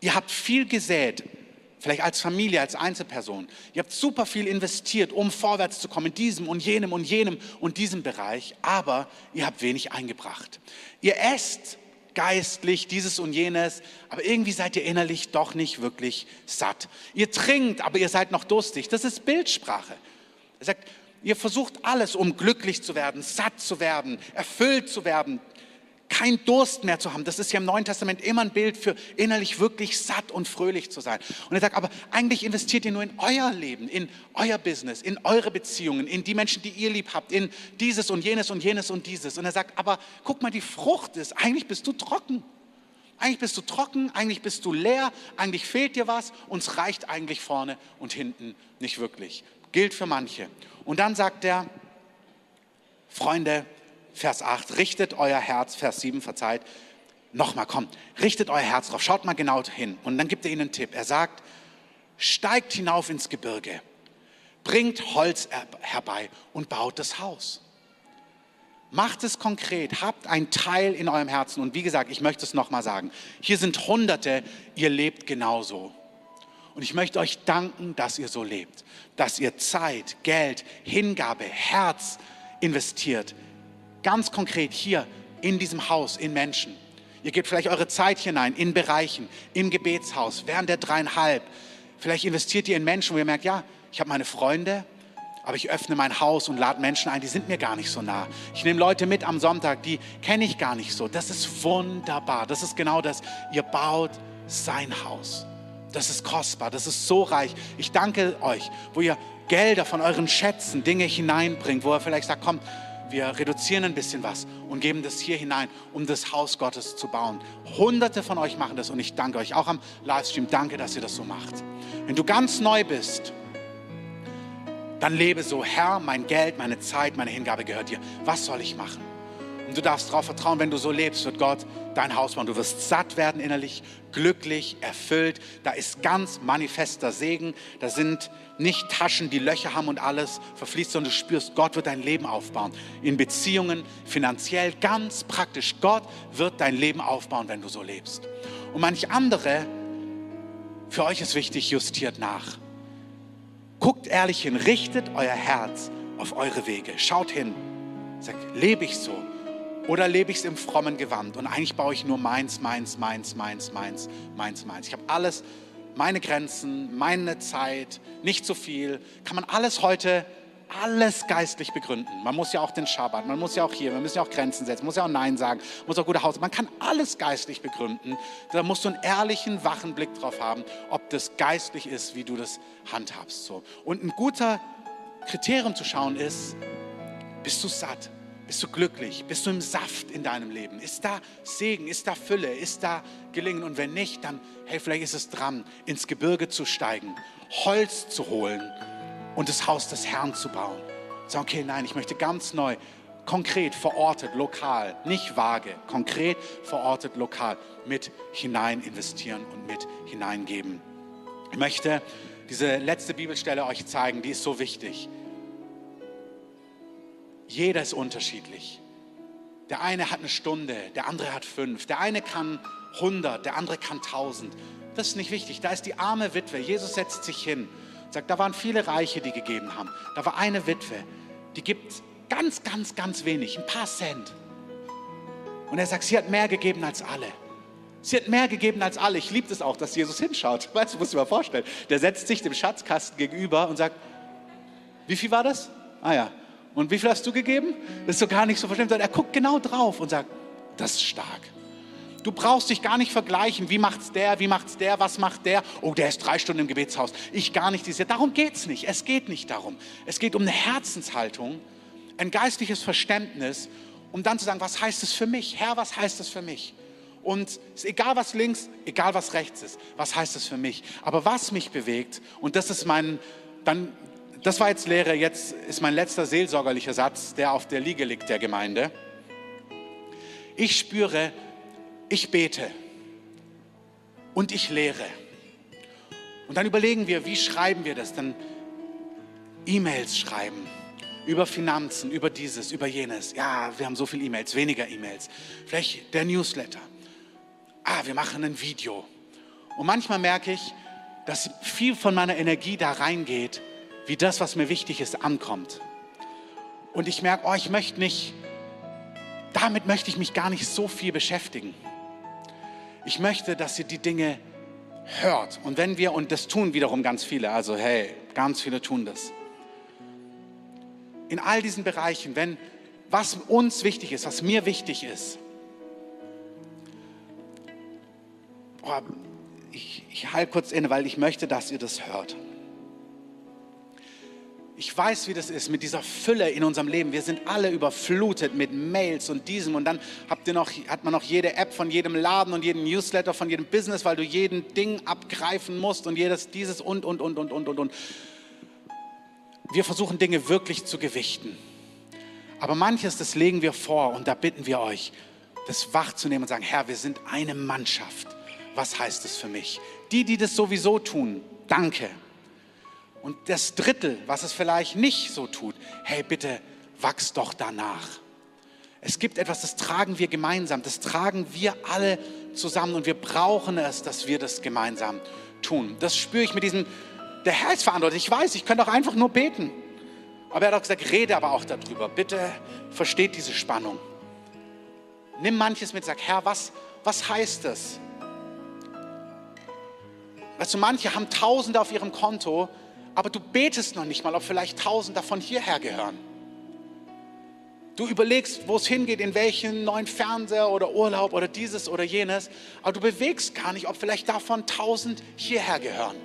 Ihr habt viel gesät, vielleicht als Familie, als Einzelperson. Ihr habt super viel investiert, um vorwärts zu kommen in diesem und jenem und jenem und diesem Bereich, aber ihr habt wenig eingebracht. Ihr esst geistlich, dieses und jenes, aber irgendwie seid ihr innerlich doch nicht wirklich satt. Ihr trinkt, aber ihr seid noch durstig. Das ist Bildsprache. Er sagt, ihr versucht alles, um glücklich zu werden, satt zu werden, erfüllt zu werden, kein Durst mehr zu haben. Das ist ja im Neuen Testament immer ein Bild für innerlich wirklich satt und fröhlich zu sein. Und er sagt, aber eigentlich investiert ihr nur in euer Leben, in euer Business, in eure Beziehungen, in die Menschen, die ihr lieb habt, in dieses und jenes und jenes und dieses. Und er sagt, aber guck mal, die Frucht ist, eigentlich bist du trocken. Eigentlich bist du trocken, eigentlich bist du leer, eigentlich fehlt dir was, uns reicht eigentlich vorne und hinten nicht wirklich. Gilt für manche. Und dann sagt er, Freunde, Vers 8, richtet euer Herz, Vers 7, verzeiht, nochmal, komm, richtet euer Herz drauf, schaut mal genau hin. Und dann gibt er ihnen einen Tipp. Er sagt, steigt hinauf ins Gebirge, bringt Holz herbei und baut das Haus. Macht es konkret, habt ein Teil in eurem Herzen. Und wie gesagt, ich möchte es nochmal sagen, hier sind Hunderte, ihr lebt genauso. Und ich möchte euch danken, dass ihr so lebt, dass ihr Zeit, Geld, Hingabe, Herz investiert ganz konkret hier in diesem Haus, in Menschen. Ihr gebt vielleicht eure Zeit hinein in Bereichen, im Gebetshaus, während der dreieinhalb. Vielleicht investiert ihr in Menschen, wo ihr merkt, ja, ich habe meine Freunde, aber ich öffne mein Haus und lade Menschen ein, die sind mir gar nicht so nah. Ich nehme Leute mit am Sonntag, die kenne ich gar nicht so. Das ist wunderbar. Das ist genau das. Ihr baut sein Haus. Das ist kostbar, das ist so reich. Ich danke euch, wo ihr Gelder von euren Schätzen, Dinge hineinbringt, wo ihr vielleicht sagt, komm, wir reduzieren ein bisschen was und geben das hier hinein, um das Haus Gottes zu bauen. Hunderte von euch machen das und ich danke euch, auch am Livestream, danke, dass ihr das so macht. Wenn du ganz neu bist, dann lebe so, Herr, mein Geld, meine Zeit, meine Hingabe gehört dir. Was soll ich machen? Und du darfst darauf vertrauen, wenn du so lebst, wird Gott dein Haus bauen. Du wirst satt werden innerlich, glücklich, erfüllt. Da ist ganz manifester Segen. Da sind nicht Taschen, die Löcher haben und alles verfließt, sondern du spürst, Gott wird dein Leben aufbauen. In Beziehungen, finanziell, ganz praktisch. Gott wird dein Leben aufbauen, wenn du so lebst. Und manche andere, für euch ist wichtig, justiert nach. Guckt ehrlich hin, richtet euer Herz auf eure Wege. Schaut hin. Sagt, lebe ich so? Oder lebe ich es im frommen Gewand und eigentlich baue ich nur meins, meins, meins, meins, meins, meins, meins. Ich habe alles, meine Grenzen, meine Zeit, nicht zu viel. Kann man alles heute alles geistlich begründen. Man muss ja auch den Schabbat, man muss ja auch hier, man muss ja auch Grenzen setzen, muss ja auch Nein sagen, muss auch gute Haus. Man kann alles geistlich begründen. Da musst du einen ehrlichen, wachen Blick drauf haben, ob das geistlich ist, wie du das handhabst. So. Und ein guter Kriterium zu schauen ist, bist du satt? Bist du glücklich? Bist du im Saft in deinem Leben? Ist da Segen? Ist da Fülle? Ist da Gelingen? Und wenn nicht, dann, hey, vielleicht ist es dran, ins Gebirge zu steigen, Holz zu holen und das Haus des Herrn zu bauen. Sag, okay, nein, ich möchte ganz neu, konkret, verortet, lokal, nicht vage, konkret, verortet, lokal mit hinein investieren und mit hineingeben. Ich möchte diese letzte Bibelstelle euch zeigen, die ist so wichtig. Jeder ist unterschiedlich. Der eine hat eine Stunde, der andere hat fünf. Der eine kann 100, der andere kann 1000. Das ist nicht wichtig. Da ist die arme Witwe. Jesus setzt sich hin und sagt, da waren viele Reiche, die gegeben haben. Da war eine Witwe, die gibt ganz, ganz, ganz wenig, ein paar Cent. Und er sagt, sie hat mehr gegeben als alle. Sie hat mehr gegeben als alle. Ich liebe es das auch, dass Jesus hinschaut. (laughs) Weißt du, musst du dir mal vorstellen. Der setzt sich dem Schatzkasten gegenüber und sagt, wie viel war das? Ah ja, und wie viel hast du gegeben? Das ist so gar nicht so sondern er guckt genau drauf und sagt, das ist stark. Du brauchst dich gar nicht vergleichen, wie macht's der, wie macht's der, was macht der? Oh, der ist drei Stunden im Gebetshaus. Ich gar nicht. Darum geht's nicht. Es geht nicht darum. Es geht um eine Herzenshaltung, ein geistliches Verständnis, um dann zu sagen, was heißt es für mich? Herr, was heißt es für mich? Und es ist egal, was links, egal, was rechts ist, was heißt es für mich? Aber was mich bewegt, und das ist mein, dann das war jetzt Lehre, jetzt ist mein letzter seelsorgerlicher Satz, der auf der Liege liegt der Gemeinde. Ich spüre, ich bete und ich lehre. Und dann überlegen wir, wie schreiben wir das? Dann E-Mails schreiben über Finanzen, über dieses, über jenes. Ja, wir haben so viele E-Mails, weniger E-Mails. Vielleicht der Newsletter. Ah, wir machen ein Video. Und manchmal merke ich, dass viel von meiner Energie da reingeht, wie das, was mir wichtig ist, ankommt. Und ich merke, oh, ich möchte nicht, damit möchte ich mich gar nicht so viel beschäftigen. Ich möchte, dass ihr die Dinge hört. Und wenn wir, und das tun wiederum ganz viele, also hey, ganz viele tun das. In all diesen Bereichen, wenn was uns wichtig ist, was mir wichtig ist, oh, ich, ich halte kurz inne, weil ich möchte, dass ihr das hört. Ich weiß, wie das ist mit dieser Fülle in unserem Leben. Wir sind alle überflutet mit Mails und diesem und dann habt ihr noch, hat man noch jede App von jedem Laden und jeden Newsletter von jedem Business, weil du jeden Ding abgreifen musst und jedes dieses und und und und und und. Wir versuchen Dinge wirklich zu gewichten. Aber manches, das legen wir vor und da bitten wir euch, das wachzunehmen und sagen, Herr, wir sind eine Mannschaft. Was heißt das für mich? Die, die das sowieso tun, danke. Und das Drittel, was es vielleicht nicht so tut, hey, bitte wachs doch danach. Es gibt etwas, das tragen wir gemeinsam, das tragen wir alle zusammen und wir brauchen es, dass wir das gemeinsam tun. Das spüre ich mit diesem, der Herr ist verantwortlich. Ich weiß, ich könnte auch einfach nur beten. Aber er hat auch gesagt, rede aber auch darüber. Bitte versteht diese Spannung. Nimm manches mit, sag, Herr, was, was heißt das? Weißt du, manche haben Tausende auf ihrem Konto, aber du betest noch nicht mal, ob vielleicht tausend davon hierher gehören. Du überlegst, wo es hingeht, in welchen neuen Fernseher oder Urlaub oder dieses oder jenes, aber du bewegst gar nicht, ob vielleicht davon tausend hierher gehören.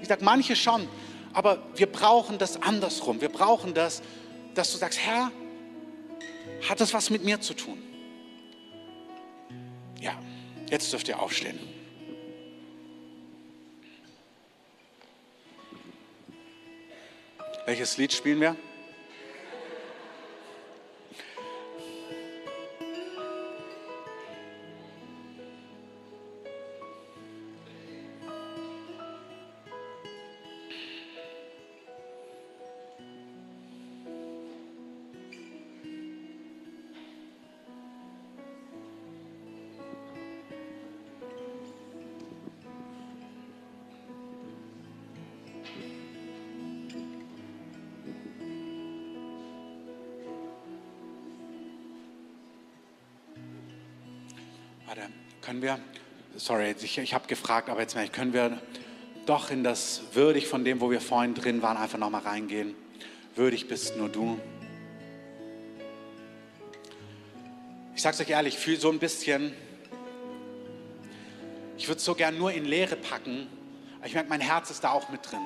Ich sage, manche schon, aber wir brauchen das andersrum. Wir brauchen das, dass du sagst, Herr, hat das was mit mir zu tun? Ja, jetzt dürft ihr aufstehen. Welches Lied spielen wir? Können wir, sorry, ich, ich habe gefragt, aber jetzt können wir doch in das würdig von dem, wo wir vorhin drin waren, einfach nochmal reingehen. würdig bist nur du. Ich sage es euch ehrlich, ich fühle so ein bisschen, ich würde es so gern nur in Leere packen, aber ich merke, mein Herz ist da auch mit drin.